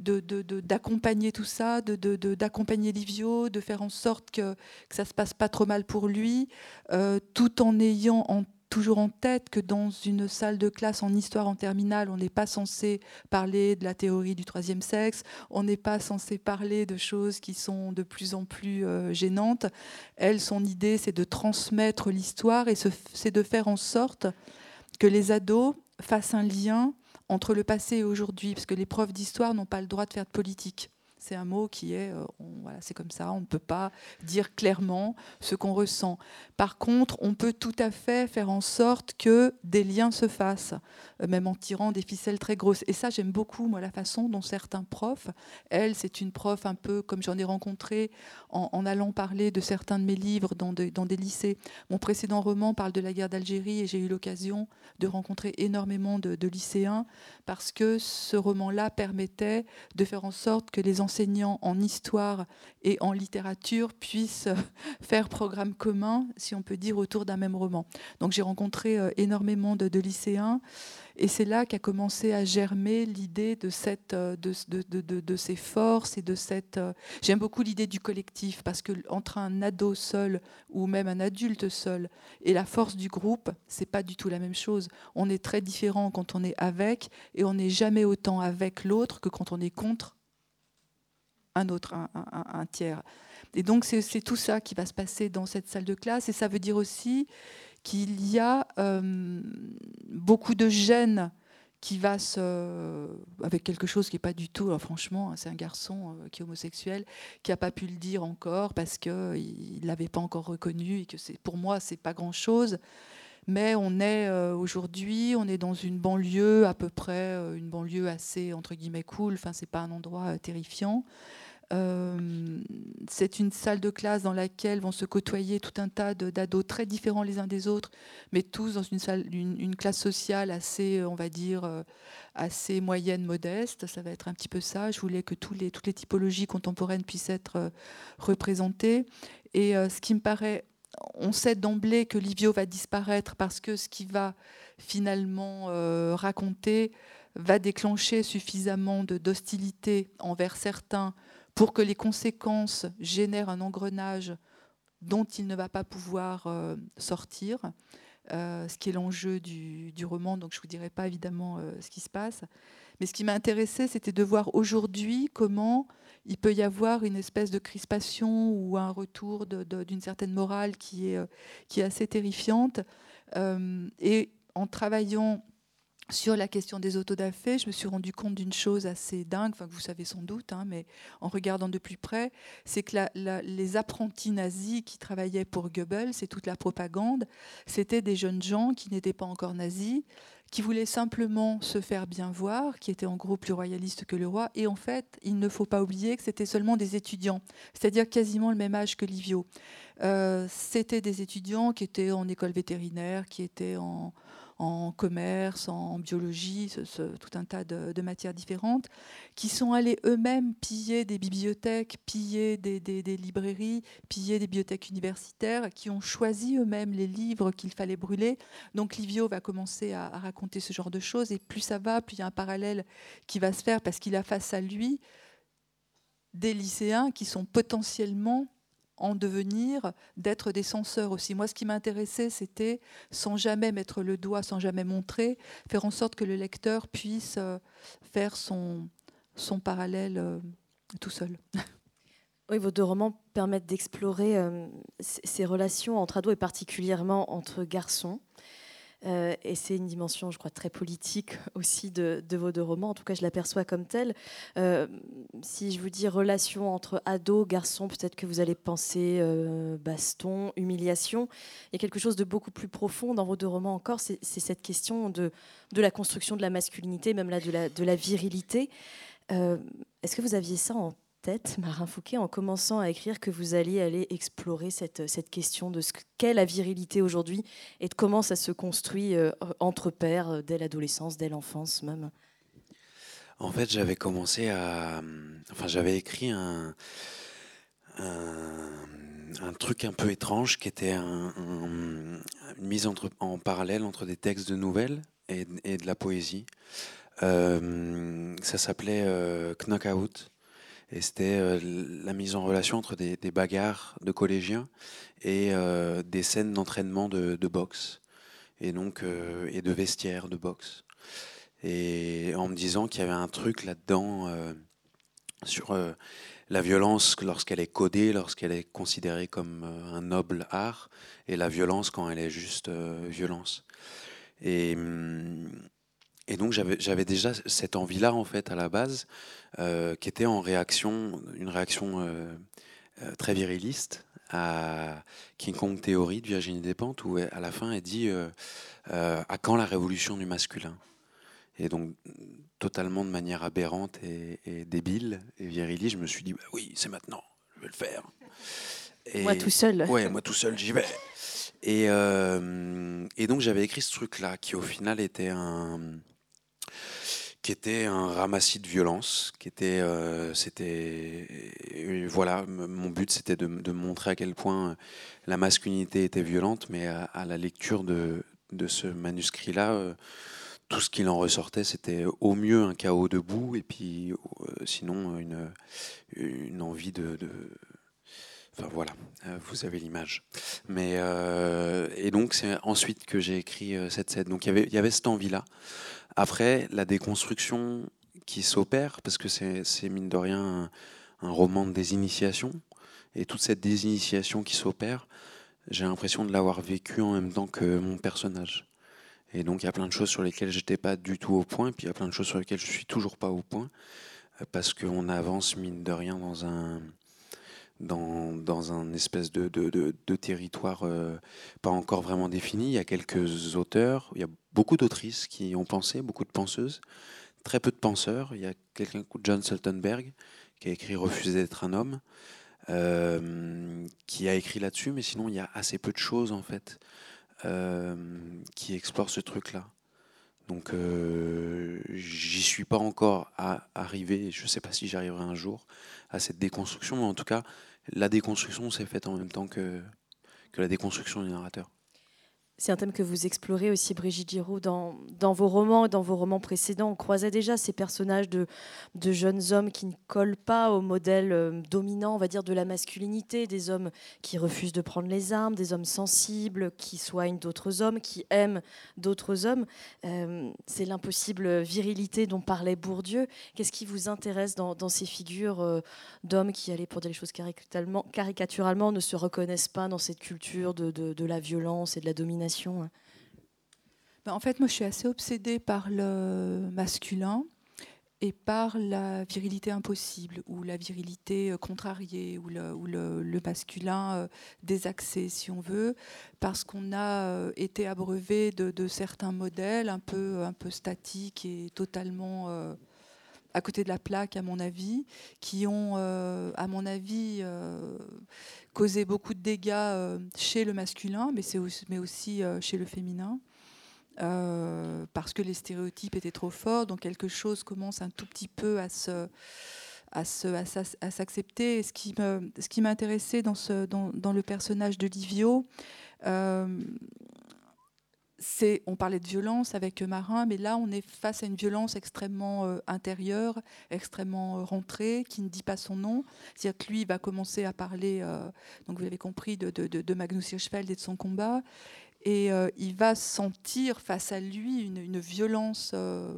d'accompagner tout ça, d'accompagner Livio, de faire en sorte que, que ça se passe pas trop mal pour lui, euh, tout en ayant en toujours en tête que dans une salle de classe en histoire en terminale, on n'est pas censé parler de la théorie du troisième sexe, on n'est pas censé parler de choses qui sont de plus en plus euh, gênantes. Elle, son idée, c'est de transmettre l'histoire et c'est de faire en sorte que les ados fassent un lien entre le passé et aujourd'hui, parce que les profs d'histoire n'ont pas le droit de faire de politique. C'est un mot qui est, euh, c'est comme ça, on ne peut pas dire clairement ce qu'on ressent. Par contre, on peut tout à fait faire en sorte que des liens se fassent, même en tirant des ficelles très grosses. Et ça, j'aime beaucoup, moi, la façon dont certains profs, elle, c'est une prof un peu comme j'en ai rencontré en, allant parler de certains de mes livres dans, des lycées. Mon précédent roman parle de la guerre d'Algérie et j'ai eu l'occasion de rencontrer énormément de, de lycéens parce que ce roman-là permettait de faire en sorte que les enseignants en histoire et en littérature puissent faire programme commun, si on peut dire, autour d'un même roman. Donc j'ai rencontré euh, énormément de, lycéens et c'est là qu'a commencé à germer l'idée de, euh, ces forces et de cette... Euh, j'aime beaucoup l'idée du collectif parce que entre un ado seul ou même un adulte seul et la force du groupe, c'est pas du tout la même chose. On est très différent quand on est avec et on n'est jamais autant avec l'autre que quand on est contre un autre, un, tiers. Et donc c'est tout ça qui va se passer dans cette salle de classe. Et ça veut dire aussi qu'il y a euh, beaucoup de gêne qui va se, avec quelque chose qui n'est pas du tout, franchement, c'est un garçon euh, qui est homosexuel, qui n'a pas pu le dire encore parce qu'il ne l'avait pas encore reconnu et que pour moi, c'est pas grand-chose. Mais on est euh, aujourd'hui, on est dans une banlieue à peu près, une banlieue assez entre guillemets cool. Enfin, c'est pas un endroit terrifiant. Euh, c'est une salle de classe dans laquelle vont se côtoyer tout un tas d'ados très différents les uns des autres, mais tous dans une, salle, une, classe sociale assez, on va dire, euh, assez moyenne, modeste. Ça va être un petit peu ça. Je voulais que toutes les typologies contemporaines puissent être euh, représentées. Et ce qui me paraît on sait d'emblée que Livio va disparaître parce que ce qu'il va finalement raconter va déclencher suffisamment d'hostilité envers certains pour que les conséquences génèrent un engrenage dont il ne va pas pouvoir euh, sortir, euh, ce qui est l'enjeu du, roman, donc je ne vous dirai pas évidemment euh, ce qui se passe. Mais ce qui m'a intéressé, c'était de voir aujourd'hui comment il peut y avoir une espèce de crispation ou un retour d'une certaine morale qui est, qui est assez terrifiante. et en travaillant sur la question des autodafés, je me suis rendu compte d'une chose assez dingue, que vous savez sans doute, hein, mais en regardant de plus près, c'est que les apprentis nazis qui travaillaient pour Goebbels et toute la propagande, c'était des jeunes gens qui n'étaient pas encore nazis, qui voulaient simplement se faire bien voir, qui étaient en gros plus royalistes que le roi. Et en fait, il ne faut pas oublier que c'était seulement des étudiants, c'est-à-dire quasiment le même âge que Livio. Euh, c'était des étudiants qui étaient en école vétérinaire, qui étaient en, en commerce, en biologie, tout un tas de, matières différentes, qui sont allés eux-mêmes piller des bibliothèques, piller des, librairies, piller des bibliothèques universitaires, qui ont choisi eux-mêmes les livres qu'il fallait brûler. Donc Livio va commencer à, raconter ce genre de choses, et plus ça va, plus il y a un parallèle qui va se faire, parce qu'il a face à lui des lycéens qui sont potentiellement en devenir d'être des censeurs aussi. Moi, ce qui m'intéressait, c'était, sans jamais mettre le doigt, sans jamais montrer, faire en sorte que le lecteur puisse euh, faire son, son parallèle euh, tout seul. Oui, vos deux romans permettent d'explorer euh, ces relations entre ados et particulièrement entre garçons. Euh, et c'est une dimension, je crois, très politique aussi de, vos deux romans. En tout cas, je l'aperçois comme telle. Euh, si je vous dis relation entre ado, garçon, peut-être que vous allez penser euh, baston, humiliation. Il y a quelque chose de beaucoup plus profond dans vos deux romans encore. C'est cette question de, la construction de la masculinité, même là de la, de la virilité. Est-ce que vous aviez ça en tête, Marin Fouquet, en commençant à écrire que vous alliez aller explorer cette, cette question de ce qu'est la virilité aujourd'hui et de comment ça se construit euh, entre pères euh, dès l'adolescence, dès l'enfance même En fait, j'avais commencé à... Enfin, j'avais écrit un, un, truc un peu étrange qui était une mise en parallèle entre des textes de nouvelles et, et de la poésie. Euh, ça s'appelait Knockout. Et c'était euh, la mise en relation entre des, bagarres de collégiens et euh, des scènes d'entraînement de, boxe. Et donc, euh, et de vestiaires de boxe. Et en me disant qu'il y avait un truc là-dedans sur la violence lorsqu'elle est codée, lorsqu'elle est considérée comme un noble art, et la violence quand elle est juste violence. Et, hum, et donc j'avais déjà cette envie-là en fait à la base, euh, qui était en réaction, une réaction euh, euh, très viriliste à King Kong Theory de Virginie Despentes, où à la fin elle dit à quand la révolution du masculin? Et donc totalement de manière aberrante et, débile et viriliste, je me suis dit bah oui c'est maintenant, je vais le faire. Et, moi tout seul. Ouais, moi tout seul j'y vais. Et, et donc j'avais écrit ce truc-là qui au final était un qui était un ramassis de violence, qui était, euh, c'était, voilà, mon but c'était de, montrer à quel point la masculinité était violente, mais à, la lecture de, ce manuscrit-là, euh, tout ce qu'il en ressortait, c'était au mieux un chaos debout, et puis euh, sinon une, envie de, de Enfin voilà, vous avez l'image. Mais et donc c'est ensuite que j'ai écrit cette scène. Donc il y avait, il y avait cette envie-là. Après, la déconstruction qui s'opère, parce que c'est mine de rien un, roman de désinitiation, et toute cette désinitiation qui s'opère, j'ai l'impression de l'avoir vécu en même temps que mon personnage. Et donc il y a plein de choses sur lesquelles j'étais pas du tout au point, puis il y a plein de choses sur lesquelles je suis toujours pas au point, parce qu'on avance mine de rien dans un dans, un espèce de, territoire euh, pas encore vraiment défini. Il y a quelques auteurs, il y a beaucoup d'autrices qui ont pensé, beaucoup de penseuses, très peu de penseurs. Il y a quelqu'un, John Sultenberg, qui a écrit Refuser d'être un homme, euh, qui a écrit là-dessus, mais sinon il y a assez peu de choses en fait euh, qui explorent ce truc-là. Donc j'y suis pas encore à arriver, je ne sais pas si j'arriverai un jour à cette déconstruction, mais en tout cas, la déconstruction s'est faite en même temps que, la déconstruction du narrateur. C'est un thème que vous explorez aussi, Brigitte Giraud, dans, vos romans et dans vos romans précédents. On croisait déjà ces personnages de, jeunes hommes qui ne collent pas au modèle euh, dominant, on va dire, de la masculinité, des hommes qui refusent de prendre les armes, des hommes sensibles, qui soignent d'autres hommes, qui aiment d'autres hommes. Euh, c'est l'impossible virilité dont parlait Bourdieu. Qu'est-ce qui vous intéresse dans, ces figures euh, d'hommes qui, allaient pour dire les choses caricaturalement, caricaturalement, ne se reconnaissent pas dans cette culture de la violence et de la domination Hein. Ben, en fait, moi, je suis assez obsédée par le masculin et par la virilité impossible ou la virilité euh, contrariée ou le, masculin euh, désaxé si on veut parce qu'on a euh, été abreuvé de, certains modèles un peu statiques et totalement à côté de la plaque à mon avis qui ont à mon avis causé beaucoup de dégâts euh, chez le masculin, mais, aussi, mais aussi euh, chez le féminin. Euh, parce que les stéréotypes étaient trop forts, donc quelque chose commence un tout petit peu à se à, à, s'accepter. Ce qui me, ce qui m'intéressait dans, dans, le personnage de Livio, on parlait de violence avec Marin, mais là on est face à une violence extrêmement euh, intérieure, extrêmement euh, rentrée, qui ne dit pas son nom. C'est-à-dire que lui va commencer à parler, euh, donc vous l'avez compris, de, Magnus Hirschfeld et de son combat. Et euh, il va sentir face à lui une, violence, euh,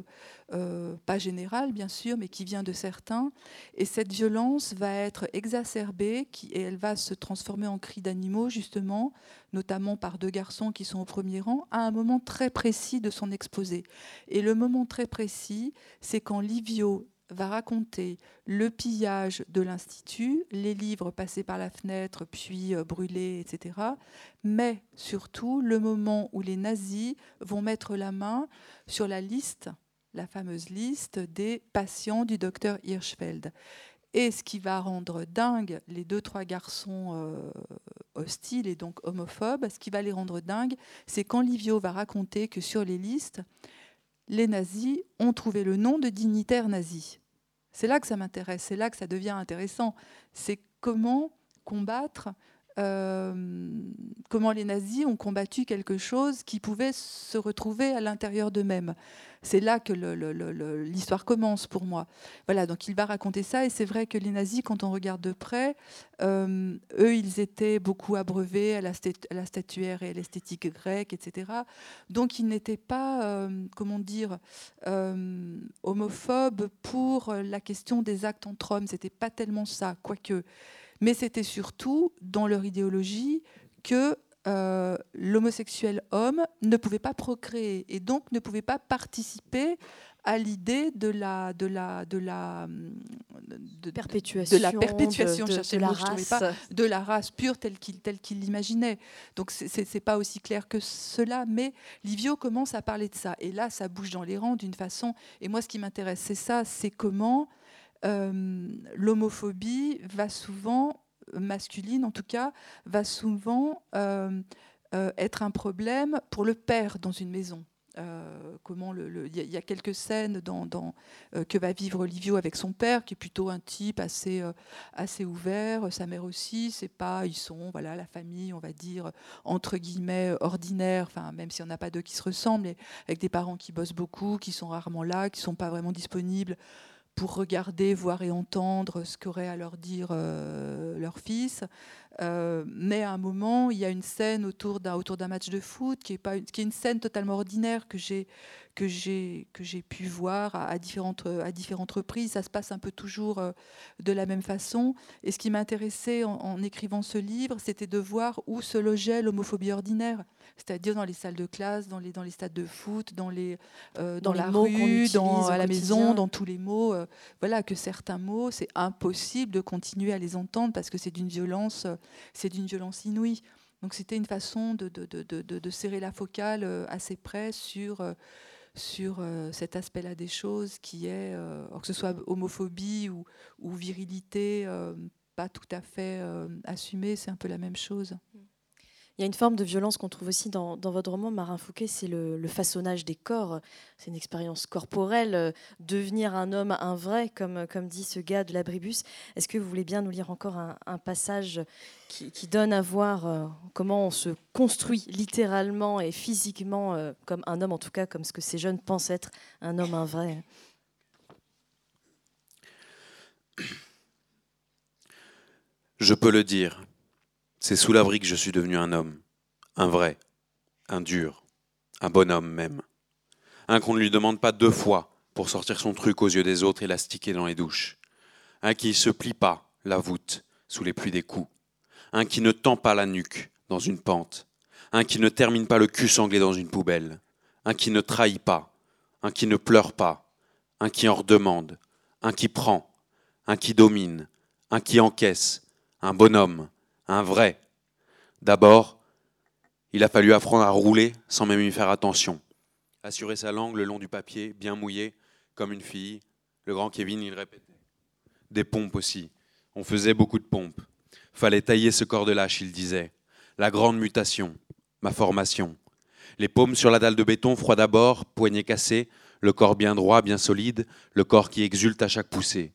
euh, pas générale bien sûr, mais qui vient de certains. Et cette violence va être exacerbée et elle va se transformer en cri d'animaux, justement, notamment par deux garçons qui sont au premier rang, à un moment très précis de son exposé. Et le moment très précis, c'est quand Livio va raconter le pillage de l'Institut, les livres passés par la fenêtre puis euh, brûlés, etc. Mais surtout le moment où les nazis vont mettre la main sur la liste, la fameuse liste des patients du docteur Hirschfeld. Et ce qui va rendre dingue les deux, trois garçons euh, hostiles et donc homophobes, ce qui va les rendre dingues, c'est quand Livio va raconter que sur les listes, les nazis ont trouvé le nom de dignitaire nazi. C'est là que ça m'intéresse, c'est là que ça devient intéressant. C'est comment combattre, euh, comment les nazis ont combattu quelque chose qui pouvait se retrouver à l'intérieur d'eux-mêmes. C'est là que l'histoire commence pour moi. Voilà, donc il va raconter ça, et c'est vrai que les nazis, quand on regarde de près, euh, eux, ils étaient beaucoup abreuvés à la, statuaire et à l'esthétique grecque, etc. Donc ils n'étaient pas, euh, comment dire, homophobes pour la question des actes entre hommes. C'était pas tellement ça, quoique. Mais c'était surtout dans leur idéologie que euh, l'homosexuel homme ne pouvait pas procréer et donc ne pouvait pas participer à l'idée de la de la de la de, perpétuation de la perpétuation de, la race. Pas, de la race pure telle qu'il tel qu'il l'imaginait donc c'est pas aussi clair que cela mais Livio commence à parler de ça et là ça bouge dans les rangs d'une façon et moi ce qui m'intéresse c'est ça c'est comment l'homophobie va souvent masculine en tout cas, va souvent euh, euh, être un problème pour le père dans une maison. Euh, comment il y, a quelques scènes dans, que va vivre Livio avec son père, qui est plutôt un type assez, assez ouvert. Sa mère aussi, c'est pas, ils sont, voilà, la famille, on va dire entre guillemets ordinaire. Enfin, même si on n'a pas deux qui se ressemblent, avec des parents qui bossent beaucoup, qui sont rarement là, qui sont pas vraiment disponibles pour regarder, voir et entendre ce qu'aurait à leur dire euh, leur fils. Euh, mais à un moment, il y a une scène autour d'un autour d'un match de foot qui est pas qui est une scène totalement ordinaire que j'ai que j'ai que j'ai pu voir à, différentes à différentes reprises. Ça se passe un peu toujours euh, de la même façon. Et ce qui m'intéressait en, en, écrivant ce livre, c'était de voir où se logeait l'homophobie ordinaire, c'est-à-dire dans les salles de classe, dans les dans les stades de foot, dans les euh, dans, la rue, dans à la maison, dans tous les mots. Euh, voilà que certains mots, c'est impossible de continuer à les entendre parce que c'est d'une violence, c'est d'une violence inouïe. Donc c'était une façon de, de, de, de, serrer la focale assez près sur sur euh, cet aspect-là des choses qui est, euh, que ce soit homophobie ou, virilité, euh, pas tout à fait assumée, c'est un peu la même chose. Il y a une forme de violence qu'on trouve aussi dans, votre roman, Marin Fouquet, c'est le, façonnage des corps. C'est une expérience corporelle, euh, devenir un homme, un vrai, comme, comme dit ce gars de l'abribus. Est-ce que vous voulez bien nous lire encore un, passage qui, donne à voir euh, comment on se construit littéralement et physiquement euh, comme un homme, en tout cas comme ce que ces jeunes pensent être un homme, un vrai? Je peux le dire. C'est sous l'abri que je suis devenu un homme, un vrai, un dur, un bonhomme même. Un qu'on ne lui demande pas deux fois pour sortir son truc aux yeux des autres élastiqués dans les douches. Un qui ne se plie pas la voûte sous les pluies des coups. Un qui ne tend pas la nuque dans une pente. Un qui ne termine pas le cul sanglé dans une poubelle. Un qui ne trahit pas. Un qui ne pleure pas. Un qui en redemande. Un qui prend. Un qui domine. Un qui encaisse. Un bonhomme un vrai. D'abord, il a fallu apprendre à rouler sans même y faire attention. Assurer sa langue le long du papier, bien mouillé, comme une fille. Le grand Kevin, il répétait. Des pompes aussi. On faisait beaucoup de pompes. Fallait tailler ce corps de lâche, il disait. La grande mutation, ma formation. Les paumes sur la dalle de béton, froid d'abord, poignets cassés, le corps bien droit, bien solide, le corps qui exulte à chaque poussée.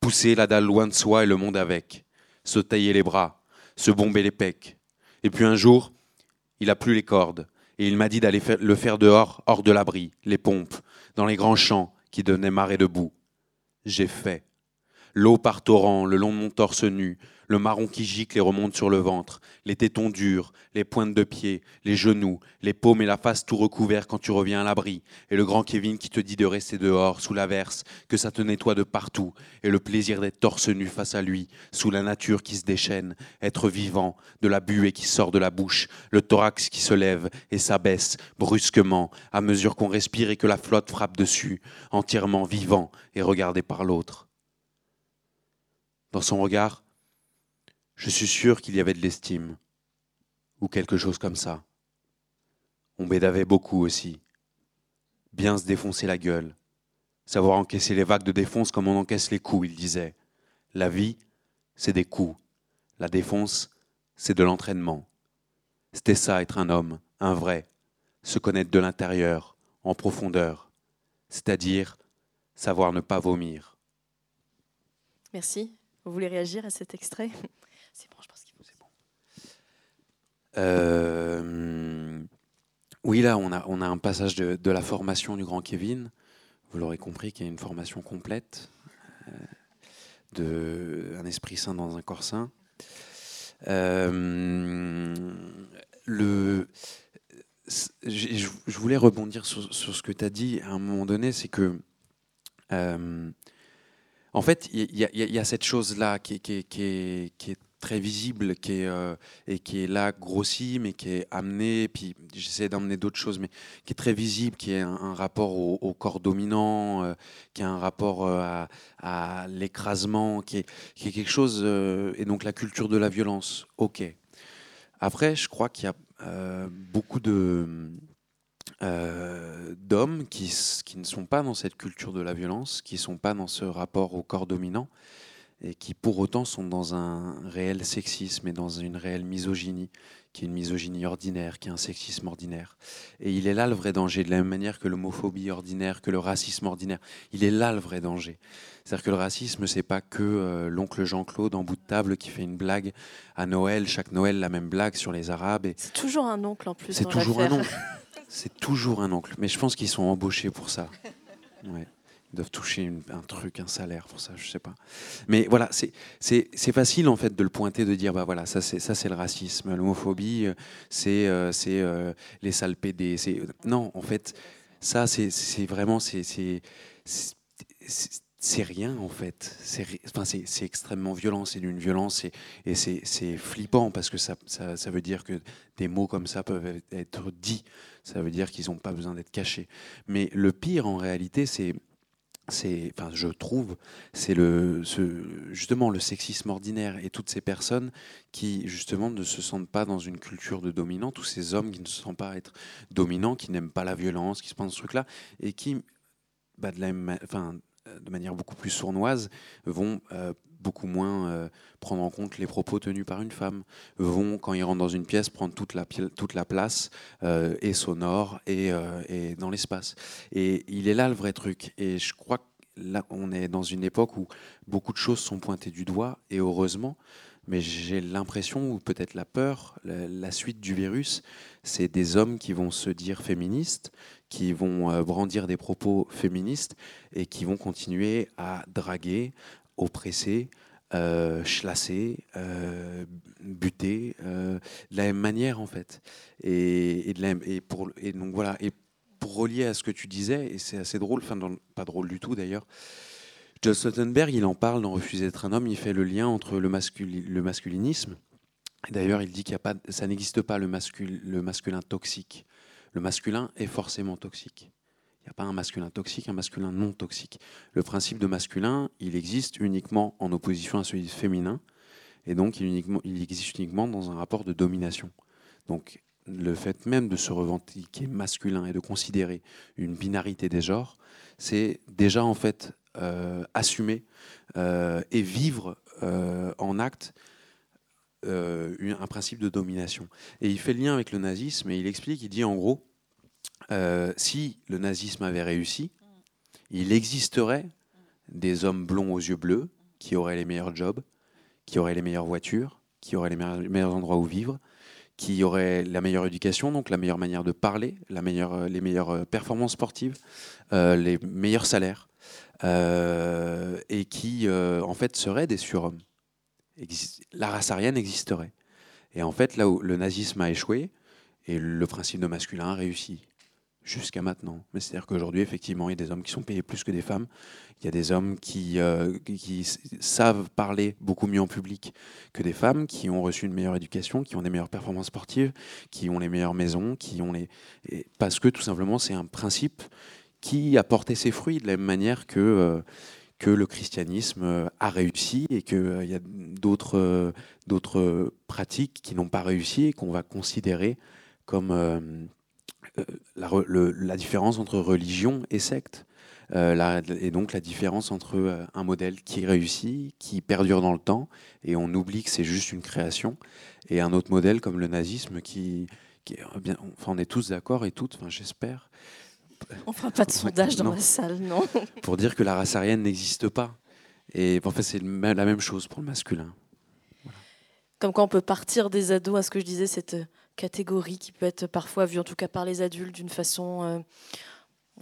Pousser la dalle loin de soi et le monde avec. Se tailler les bras, se bomber les pecs. Et puis un jour, il a plus les cordes, et il m'a dit d'aller le faire dehors, hors de l'abri, les pompes, dans les grands champs qui donnaient marée debout. J'ai fait. L'eau par torrent, le long de mon torse nu, le marron qui gicle et remonte sur le ventre, les tétons durs, les pointes de pied, les genoux, les paumes et la face tout recouvert quand tu reviens à l'abri, et le grand Kevin qui te dit de rester dehors, sous l'averse, que ça te nettoie de partout, et le plaisir d'être torse nu face à lui, sous la nature qui se déchaîne, être vivant, de la buée qui sort de la bouche, le thorax qui se lève et s'abaisse brusquement à mesure qu'on respire et que la flotte frappe dessus, entièrement vivant et regardé par l'autre. Dans son regard, je suis sûr qu'il y avait de l'estime, ou quelque chose comme ça. On bédavait beaucoup aussi. Bien se défoncer la gueule. Savoir encaisser les vagues de défonce comme on encaisse les coups, il disait. La vie, c'est des coups. La défonce, c'est de l'entraînement. C'était ça, être un homme, un vrai, se connaître de l'intérieur, en profondeur, c'est-à-dire savoir ne pas vomir. Merci. Vous voulez réagir à cet extrait C'est bon, je pense qu'il faut. C'est bon. Euh, oui, là, on a, un passage de, la formation du grand Kevin. Vous l'aurez compris, qu'il y a une formation complète euh, de un esprit saint dans un corps saint. Euh, je, voulais rebondir sur, ce que tu as dit à un moment donné, c'est que euh, en fait, il y, a cette chose-là qui, qui, qui, qui, est très visible, qui est, euh, et qui est là grossie, mais qui est amenée, puis j'essaie d'emmener d'autres choses, mais qui est très visible, qui est un, rapport au, corps dominant, euh, qui a un rapport euh, à, l'écrasement, qui est, quelque chose, et donc la culture de la violence, ok. Après, je crois qu'il y a beaucoup d'hommes qui, qui, ne sont pas dans cette culture de la violence, qui ne sont pas dans ce rapport au corps dominant, et qui pour autant sont dans un réel sexisme et dans une réelle misogynie, qui est une misogynie ordinaire, qui est un sexisme ordinaire. Et il est là le vrai danger, de la même manière que l'homophobie ordinaire, que le racisme ordinaire. Il est là le vrai danger. C'est-à-dire que le racisme, c'est pas que euh, l'oncle Jean-Claude en bout de table qui fait une blague à Noël, chaque Noël la même blague sur les Arabes. Et... C'est toujours un oncle en plus. C'est toujours un oncle. C'est toujours un oncle. Mais je pense qu'ils sont embauchés pour ça. Ouais. Doivent toucher un truc, un salaire pour ça, je sais pas. Mais voilà, c'est facile en fait de le pointer, de dire bah voilà, ça c'est le racisme, l'homophobie, c'est euh, c'est euh, les sales. Non, en fait, ça c'est vraiment c'est rien en fait. C'est extrêmement violent, c'est d'une violence et, et c'est flippant parce que ça, ça, ça, veut dire que des mots comme ça peuvent être dits. Ça veut dire qu'ils n'ont pas besoin d'être cachés. Mais le pire en réalité, c'est c'est, enfin, je trouve, c'est le, justement le sexisme ordinaire et toutes ces personnes qui, justement, ne se sentent pas dans une culture de dominant, tous ces hommes qui ne se sentent pas être dominants, qui n'aiment pas la violence, qui se pensent ce truc-là, et qui, bah, enfin, de manière beaucoup plus sournoise, vont euh, beaucoup moins euh, prendre en compte les propos tenus par une femme, vont, quand ils rentrent dans une pièce, prendre toute la, toute la place, euh, et sonore, et, euh, et dans l'espace. Et il est là le vrai truc. Et je crois que là, on est dans une époque où beaucoup de choses sont pointées du doigt, et heureusement, mais j'ai l'impression, ou peut-être la peur, la, suite du virus, c'est des hommes qui vont se dire féministes, qui vont brandir des propos féministes, et qui vont continuer à draguer, oppressé, euh, chlassé, euh, buté, euh, de la même manière en fait. Et, pour, donc voilà. Et pour relier à ce que tu disais, et c'est assez drôle, enfin pas drôle du tout d'ailleurs. John Stoltenberg, il en parle dans Refuser d'être un homme. Il fait le lien entre le, masculi, le masculinisme. D'ailleurs, il dit qu'il ça n'existe pas le masculin toxique. Le masculin est forcément toxique. N'y a pas un masculin toxique, un masculin non toxique. Le principe de masculin, il existe uniquement en opposition à celui de féminin, et donc il, existe uniquement dans un rapport de domination. Donc le fait même de se revendiquer masculin et de considérer une binarité des genres, c'est déjà en fait euh, assumer euh, et vivre euh, en acte un principe de domination. Et il fait le lien avec le nazisme et il explique, il dit en gros, euh, si le nazisme avait réussi, il existerait des hommes blonds aux yeux bleus qui auraient les meilleurs jobs, qui auraient les meilleures voitures, qui auraient les meilleurs, endroits où vivre, qui auraient la meilleure éducation, donc la meilleure manière de parler, meilleure, les meilleures performances sportives, euh, les meilleurs salaires, euh, et qui euh, en fait seraient des surhommes. la race aryenne existerait. Et en fait, là où le nazisme a échoué, et le principe de masculin a réussi jusqu'à maintenant. Mais c'est-à-dire qu'aujourd'hui, effectivement, il y a des hommes qui sont payés plus que des femmes. Il y a des hommes qui, euh, savent parler beaucoup mieux en public que des femmes, qui ont reçu une meilleure éducation, qui ont des meilleures performances sportives, qui ont les meilleures maisons, qui ont les... parce que tout simplement, c'est un principe qui a porté ses fruits de la même manière que... Euh, que le christianisme a réussi et qu'il euh, y a d'autres pratiques qui n'ont pas réussi et qu'on va considérer comme euh, la, la, différence entre religion et secte. Euh, et donc la différence entre euh, un modèle qui réussit, qui perdure dans le temps, et on oublie que c'est juste une création, et un autre modèle comme le nazisme qui, qui bien, enfin on est tous d'accord et toutes, enfin j'espère. On fera pas de sondage dans la salle, non. Pour dire que la race aryenne n'existe pas. Et en fait c'est la même chose pour le masculin. Comme quand on peut partir des ados à ce que je disais, cette catégorie qui peut être parfois vue, en tout cas par les adultes, d'une façon, euh,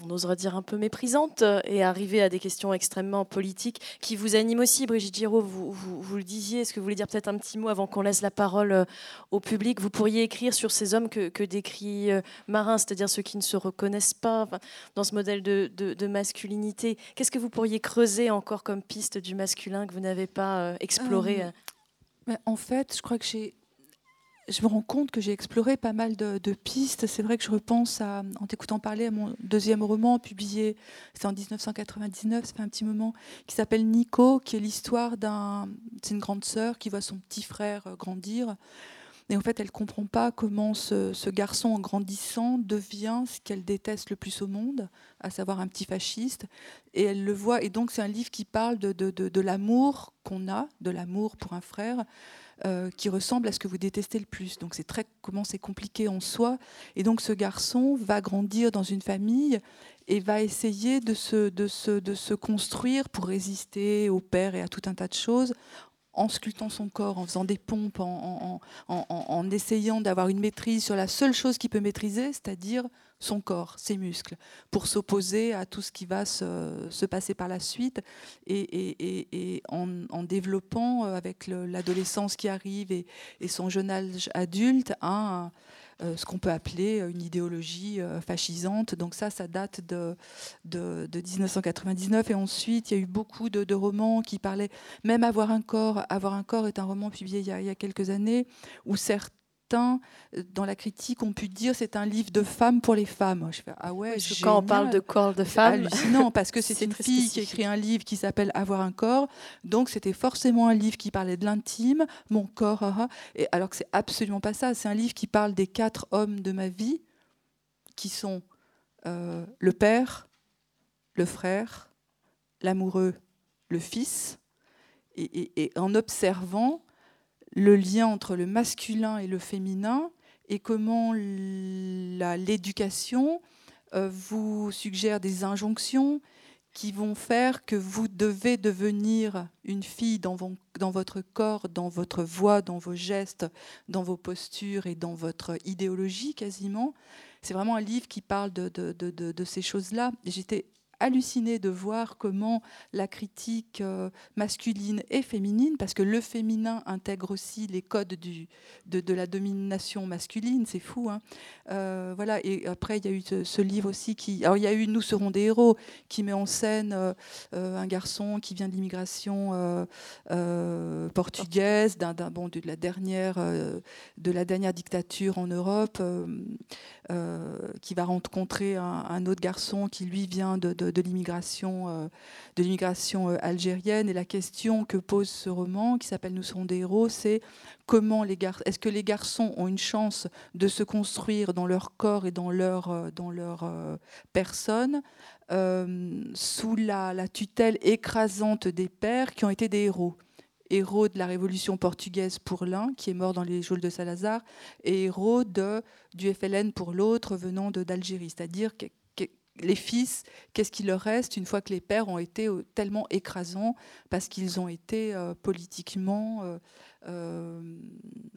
on oserait dire, un peu méprisante, et arriver à des questions extrêmement politiques qui vous animent aussi. Brigitte Giraud, vous, vous, le disiez, est-ce que vous voulez dire peut-être un petit mot avant qu'on laisse la parole euh, au public? Vous pourriez écrire sur ces hommes que, que décrit euh, Marin, c'est-à-dire ceux qui ne se reconnaissent pas dans ce modèle de, de, masculinité. Qu'est-ce que vous pourriez creuser encore comme piste du masculin que vous n'avez pas exploré En fait, je crois que j'ai je me rends compte que j'ai exploré pas mal de, pistes. C'est vrai que je repense en t'écoutant parler à mon deuxième roman publié, c'est en 1999, ça fait un petit moment, qui s'appelle Nico, qui est l'histoire d'un, c'est une grande sœur qui voit son petit frère euh, grandir. Et en fait, elle comprend pas comment ce, garçon, en grandissant, devient ce qu'elle déteste le plus au monde, à savoir un petit fasciste. Et elle le voit. Et donc, c'est un livre qui parle de l'amour qu'on a, de l'amour pour un frère, euh, qui ressemble à ce que vous détestez le plus. Donc c'est très comment c'est compliqué en soi. Et donc ce garçon va grandir dans une famille et va essayer de se, de se, de se construire pour résister au père et à tout un tas de choses en sculptant son corps, en faisant des pompes, en, en, en, en essayant d'avoir une maîtrise sur la seule chose qu'il peut maîtriser, c'est-à-dire son corps, ses muscles, pour s'opposer à tout ce qui va se, passer par la suite. Et, en, développant, euh, avec l'adolescence qui arrive et, son jeune âge adulte, un, euh, ce qu'on peut appeler une idéologie euh, fascisante. Donc ça, ça date de, de, 1999. Et ensuite, il y a eu beaucoup de, romans qui parlaient, même Avoir un corps. Avoir un corps est un roman publié il y a, il y a quelques années, où certains euh, dans la critique, ont pu dire c'est un livre de femmes pour les femmes. Je fais, ah ouais, quand on parle de corps de femmes. Non, parce que c'est une fille qui écrit un livre qui s'appelle Avoir un corps. Donc c'était forcément un livre qui parlait de l'intime, mon corps. Ah, ah. et alors que c'est absolument pas ça. C'est un livre qui parle des quatre hommes de ma vie, qui sont euh, le père, le frère, l'amoureux, le fils. et en observant le lien entre le masculin et le féminin et comment l'éducation euh, vous suggère des injonctions qui vont faire que vous devez devenir une fille dans, votre corps, dans votre voix, dans vos gestes, dans vos postures et dans votre idéologie quasiment. C'est vraiment un livre qui parle de, de ces choses-là. J'étais halluciné de voir comment la critique euh, masculine et féminine, parce que le féminin intègre aussi les codes de, la domination masculine, c'est fou. Hein. Euh, voilà. Et après, il y a eu ce, livre aussi qui. Alors, il y a eu Nous serons des héros, qui met en scène euh, un garçon qui vient de l'immigration portugaise, d'un, bon, de la dernière, de la dernière dictature en Europe, qui va rencontrer un, autre garçon qui lui vient de l'immigration euh, euh, algérienne. Et la question que pose ce roman, qui s'appelle Nous serons des héros, c'est comment les gar est-ce que les garçons ont une chance de se construire dans leur corps et dans leur, euh, dans leur personne sous la tutelle écrasante des pères qui ont été des héros héros de la Révolution portugaise pour l'un, qui est mort dans les geôles de Salazar, et héros du FLN pour l'autre, venant d'Algérie. C'est-à-dire les fils, qu'est-ce qu'il leur reste une fois que les pères ont été euh, tellement écrasants parce qu'ils ont été euh, politiquement euh,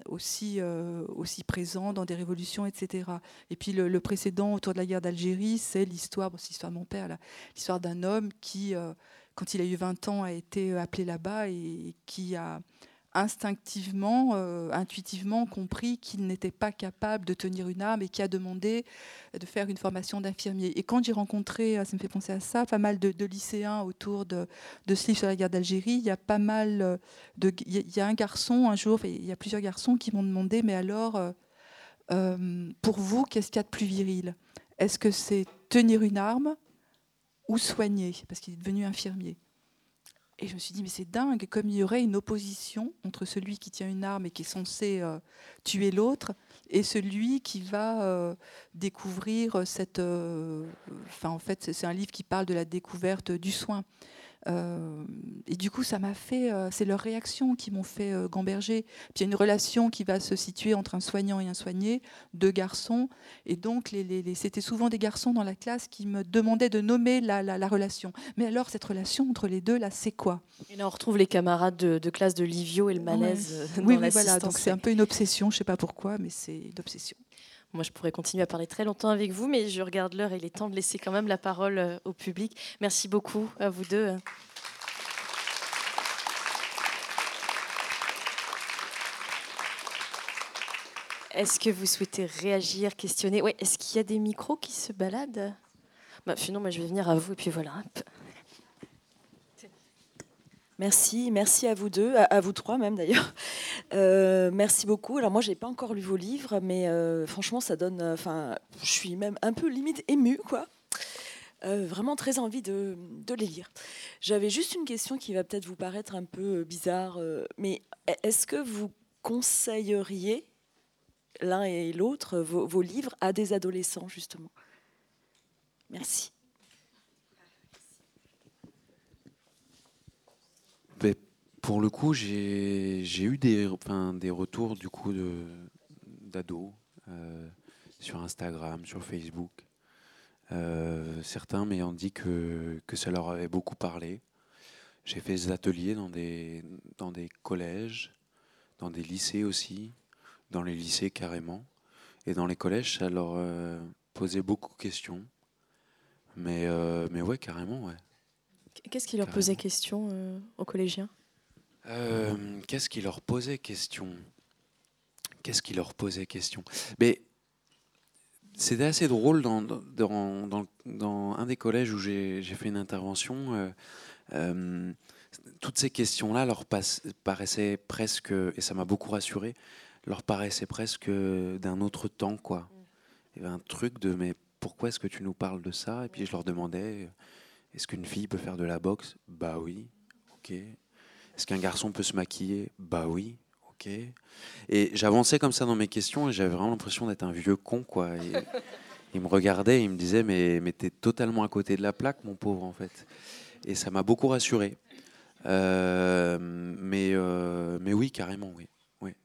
aussi, aussi présents dans des révolutions, etc. Et puis le, précédent autour de la guerre d'Algérie, c'est l'histoire, c'est l'histoire de mon père, l'histoire d'un homme qui, quand il a eu 20 ans, a été appelé là-bas et qui a instinctivement, euh, intuitivement compris qu'il n'était pas capable de tenir une arme et qui a demandé de faire une formation d'infirmier. Et quand j'ai rencontré, euh, ça me fait penser à ça, pas mal de, lycéens autour de, ce livre sur la guerre d'Algérie, il y a pas mal euh, de... Il y a un garçon un jour, il y a plusieurs garçons qui m'ont demandé, mais alors, pour vous, qu'est-ce qu'il y a de plus viril? Est-ce que c'est tenir une arme ou soigner Parce qu'il est devenu infirmier. Et je me suis dit, mais c'est dingue, comme il y aurait une opposition entre celui qui tient une arme et qui est censé euh, tuer l'autre, et celui qui va euh, découvrir cette... Euh, enfin, en fait, c'est un livre qui parle de la découverte du soin. Euh, et du coup, ça m'a fait, euh, c'est leurs réactions qui m'ont fait euh, gamberger. Puis il y a une relation qui va se situer entre un soignant et un soigné, deux garçons. Et donc, les, c'était souvent des garçons dans la classe qui me demandaient de nommer la, la, relation. Mais alors, cette relation entre les deux, là, c'est quoi? Et là, on retrouve les camarades de, classe de Livio et le malaise. oui, oui voilà. Donc, c'est un peu une obsession. Je ne sais pas pourquoi, mais c'est une obsession. Moi, je pourrais continuer à parler très longtemps avec vous, mais je regarde l'heure et il est temps de laisser quand même la parole euh, au public. Merci beaucoup à vous deux. Est-ce que vous souhaitez réagir, questionner? Oui, est-ce qu'il y a des micros qui se baladent? Bah, Sinon, je vais venir à vous et puis voilà. Merci, merci à vous deux, à, vous trois même d'ailleurs. Euh, merci beaucoup. Alors moi, j'ai pas encore lu vos livres, mais euh, franchement, ça donne. Euh, enfin, je suis même un peu limite émue, quoi. vraiment très envie de, les lire. J'avais juste une question qui va peut-être vous paraître un peu bizarre, mais est-ce que vous conseilleriez l'un et l'autre vos livres à des adolescents justement? Merci. Pour le coup, j'ai eu des, des retours du coup d'ados euh, sur Instagram, sur Facebook. Euh, certains m'ayant dit que, que, ça leur avait beaucoup parlé. J'ai fait des ateliers dans des, dans des collèges, dans des lycées aussi, dans les lycées carrément. Et dans les collèges, ça leur euh, posait beaucoup de questions. Mais, mais ouais, carrément, ouais. Qu'est-ce qui leur posait question aux collégiens? Euh, qu'est-ce qui leur posait question? Qu'est-ce qui leur posait question? Mais c'était assez drôle dans, un des collèges où j'ai fait une intervention. Euh, euh, toutes ces questions-là leur paraissaient presque, et ça m'a beaucoup rassuré, leur paraissaient presque d'un autre temps. quoi. Il y avait un truc de mais pourquoi est-ce que tu nous parles de ça? Et puis je leur demandais est-ce qu'une fille peut faire de la boxe? Bah oui, ok. Est-ce qu'un garçon peut se maquiller? Bah oui, ok. Et j'avançais comme ça dans mes questions et j'avais vraiment l'impression d'être un vieux con, quoi. il me regardait et il me disait Mais, mais t'es totalement à côté de la plaque, mon pauvre, en fait. Et ça m'a beaucoup rassuré. Euh, mais, euh, mais oui, carrément, oui. oui.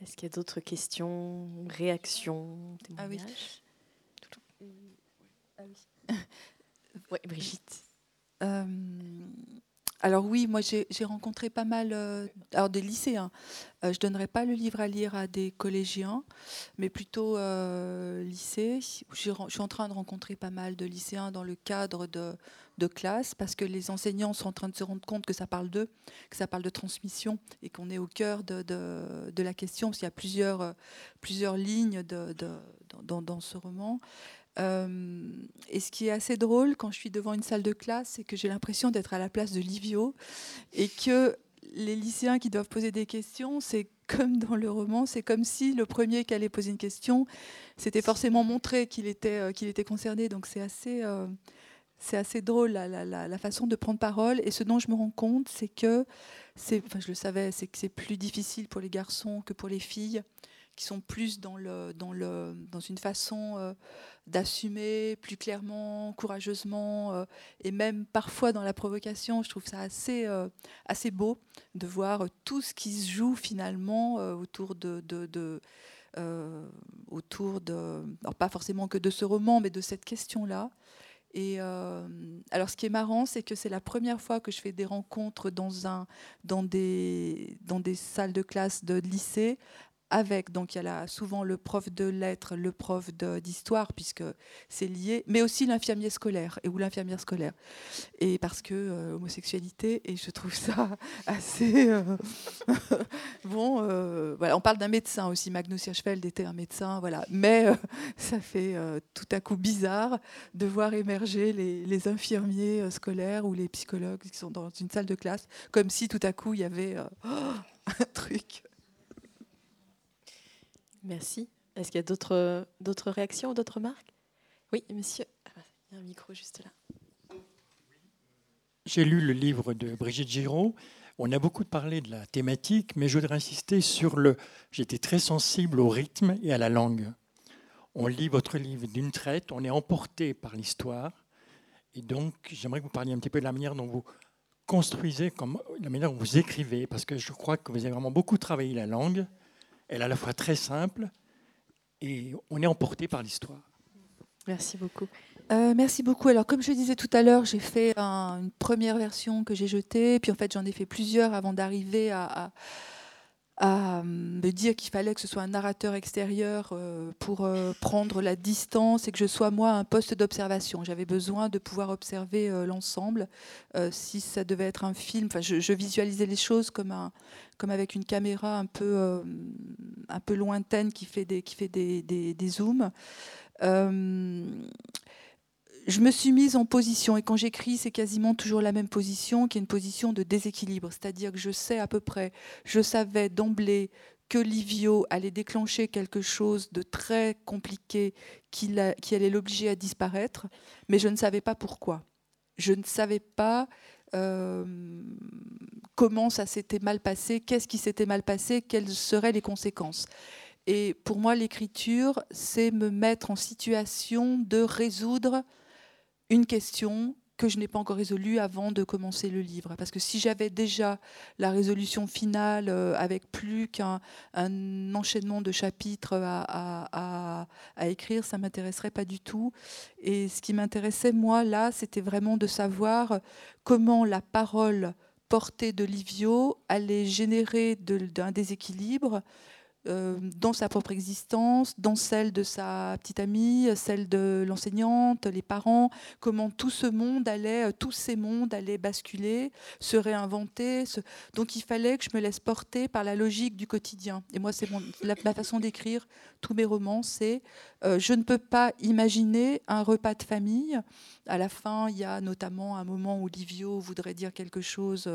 Est-ce qu'il y a d'autres questions, réactions, témoignages? Ah oui. Ah oui. Brigitte. Euh, alors oui, moi j'ai rencontré pas mal euh, alors des lycéens. Euh, je ne donnerai pas le livre à lire à des collégiens, mais plutôt euh, lycée. Je suis en train de rencontrer pas mal de lycéens dans le cadre de, de classe, parce que les enseignants sont en train de se rendre compte que ça parle d'eux, que ça parle de transmission, et qu'on est au cœur de, de, la question, parce qu'il y a plusieurs, plusieurs lignes dans, ce roman. Euh, et ce qui est assez drôle quand je suis devant une salle de classe, c'est que j'ai l'impression d'être à la place de Livio et que les lycéens qui doivent poser des questions, c'est comme dans le roman, c'est comme si le premier qui allait poser une question, c'était forcément montré qu'il était, euh, qu'il était concerné. Donc c'est assez, euh, assez drôle la, façon de prendre parole. Et ce dont je me rends compte, c'est que, je le savais, c'est que c'est plus difficile pour les garçons que pour les filles qui sont plus dans, le, dans, le, dans une façon euh, d'assumer plus clairement, courageusement, euh, et même parfois dans la provocation. Je trouve ça assez, euh, assez beau de voir tout ce qui se joue finalement autour de... autour de, alors pas forcément que de ce roman, mais de cette question-là. Et alors, ce qui est marrant, c'est que c'est la première fois que je fais des rencontres dans, un, dans, des, dans des salles de classe de lycée avec, donc il y a souvent le prof de lettres, le prof d'histoire, puisque c'est lié, mais aussi l'infirmier scolaire, et ou l'infirmière scolaire. Et parce que euh, homosexualité, et je trouve ça assez... Euh, bon, euh, voilà, on parle d'un médecin aussi, Magnus Hirschfeld était un médecin, voilà, mais ça fait tout à coup bizarre de voir émerger les, les, infirmiers scolaires ou les psychologues qui sont dans une salle de classe, comme si tout à coup il y avait un truc. Merci. Est-ce qu'il y a d'autres, réactions ou d'autres remarques? Oui, monsieur. Ah, il y a un micro juste là. J'ai lu le livre de Brigitte Giraud. On a beaucoup parlé de la thématique, mais je voudrais insister sur le. J'étais très sensible au rythme et à la langue. On lit votre livre d'une traite, on est emporté par l'histoire. Et donc, j'aimerais que vous parliez un petit peu de la manière dont vous construisez, comme, la manière dont vous écrivez, parce que je crois que vous avez vraiment beaucoup travaillé la langue elle est à la fois très simple et on est emporté par l'histoire. Merci beaucoup. Euh, merci beaucoup. Alors, comme je disais tout à l'heure, j'ai fait une première version que j'ai jetée, puis en fait, j'en ai fait plusieurs avant d'arriver à, à me dire qu'il fallait que ce soit un narrateur extérieur euh, pour euh, prendre la distance et que je sois moi un poste d'observation. J'avais besoin de pouvoir observer euh, l'ensemble. si ça devait être un film, enfin, je, visualisais les choses comme, un, comme avec une caméra un peu, un peu lointaine qui fait des, qui fait des, des zooms je me suis mise en position, et quand j'écris, c'est quasiment toujours la même position, qui est une position de déséquilibre. C'est-à-dire que je sais à peu près, je savais d'emblée que Livio allait déclencher quelque chose de très compliqué qui, allait l'obliger à disparaître, mais je ne savais pas pourquoi. Je ne savais pas euh, comment ça s'était mal passé, qu'est-ce qui s'était mal passé, quelles seraient les conséquences. Et pour moi, l'écriture, c'est me mettre en situation de résoudre une question que je n'ai pas encore résolue avant de commencer le livre. Parce que si j'avais déjà la résolution finale euh, avec plus qu'un enchaînement de chapitres à, écrire, ça m'intéresserait pas du tout. Et ce qui m'intéressait, moi, là, c'était vraiment de savoir comment la parole portée de Livio allait générer d'un déséquilibre euh, dans sa propre existence, dans celle de sa petite amie, celle de l'enseignante, les parents, comment tout ce monde allait, euh, tous ces mondes allaient basculer, se réinventer. Donc il fallait que je me laisse porter par la logique du quotidien. Et moi, c'est ma façon d'écrire tous mes romans, c'est euh, je ne peux pas imaginer un repas de famille. À la fin, il y a notamment un moment où Livio voudrait dire quelque chose.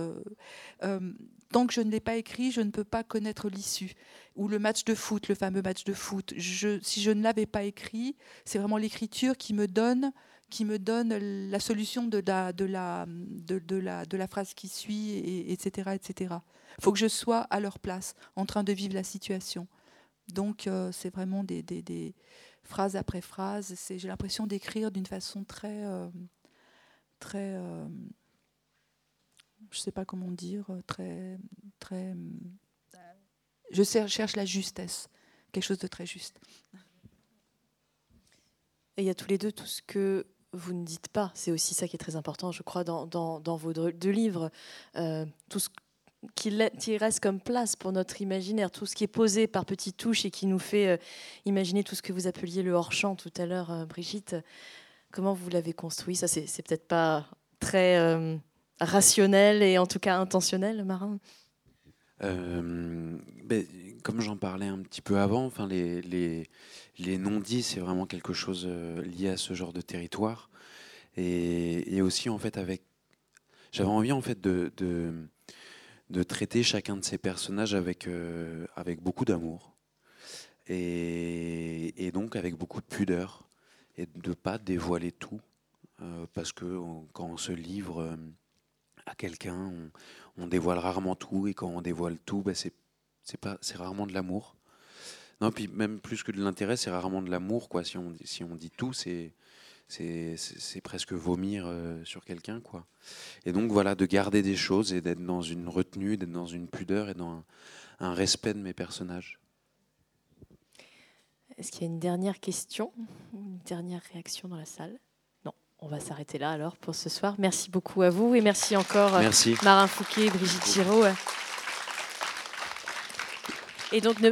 Tant que je ne l'ai pas écrit, je ne peux pas connaître l'issue ou le match de foot, le fameux match de foot. Si je ne l'avais pas écrit, c'est vraiment l'écriture qui me donne qui me donne la solution de la, de la, de, la, de la phrase qui suit, et, etc. etc. Il faut que je sois à leur place, en train de vivre la situation. Donc, euh, c'est vraiment des, phrases après phrases. J'ai l'impression d'écrire d'une façon très. Euh, très euh, je ne sais pas comment dire, très. très je cherche la justesse, quelque chose de très juste. Et il y a tous les deux tout ce que vous ne dites pas. C'est aussi ça qui est très important, je crois, dans, vos deux livres. Euh, tout ce qui, reste comme place pour notre imaginaire, tout ce qui est posé par petites touches et qui nous fait euh, imaginer tout ce que vous appeliez le hors-champ tout à l'heure, euh, Brigitte. Comment vous l'avez construit? Ça, c'est peut-être pas très rationnel et en tout cas intentionnel, Marin euh, ben, comme j'en parlais un petit peu avant, enfin, les, non-dits, c'est vraiment quelque chose euh, lié à ce genre de territoire. Et, aussi, en fait, avec. J'avais envie, en fait, de, traiter chacun de ces personnages avec, euh, avec beaucoup d'amour. Et, donc, avec beaucoup de pudeur. Et de ne pas dévoiler tout. parce que quand on se livre à quelqu'un, on, dévoile rarement tout, et quand on dévoile tout, ben c'est pas c'est rarement de l'amour. Non, puis même plus que de l'intérêt, c'est rarement de l'amour, quoi. Si on si on dit tout, c'est c'est presque vomir euh, sur quelqu'un, quoi. Et donc voilà, de garder des choses et d'être dans une retenue, d'être dans une pudeur et dans un respect de mes personnages. Est-ce qu'il y a une dernière question, une dernière réaction dans la salle? On va s'arrêter là alors pour ce soir. Merci beaucoup à vous et merci encore merci. Marin Fouquet, Brigitte Giraud. Et donc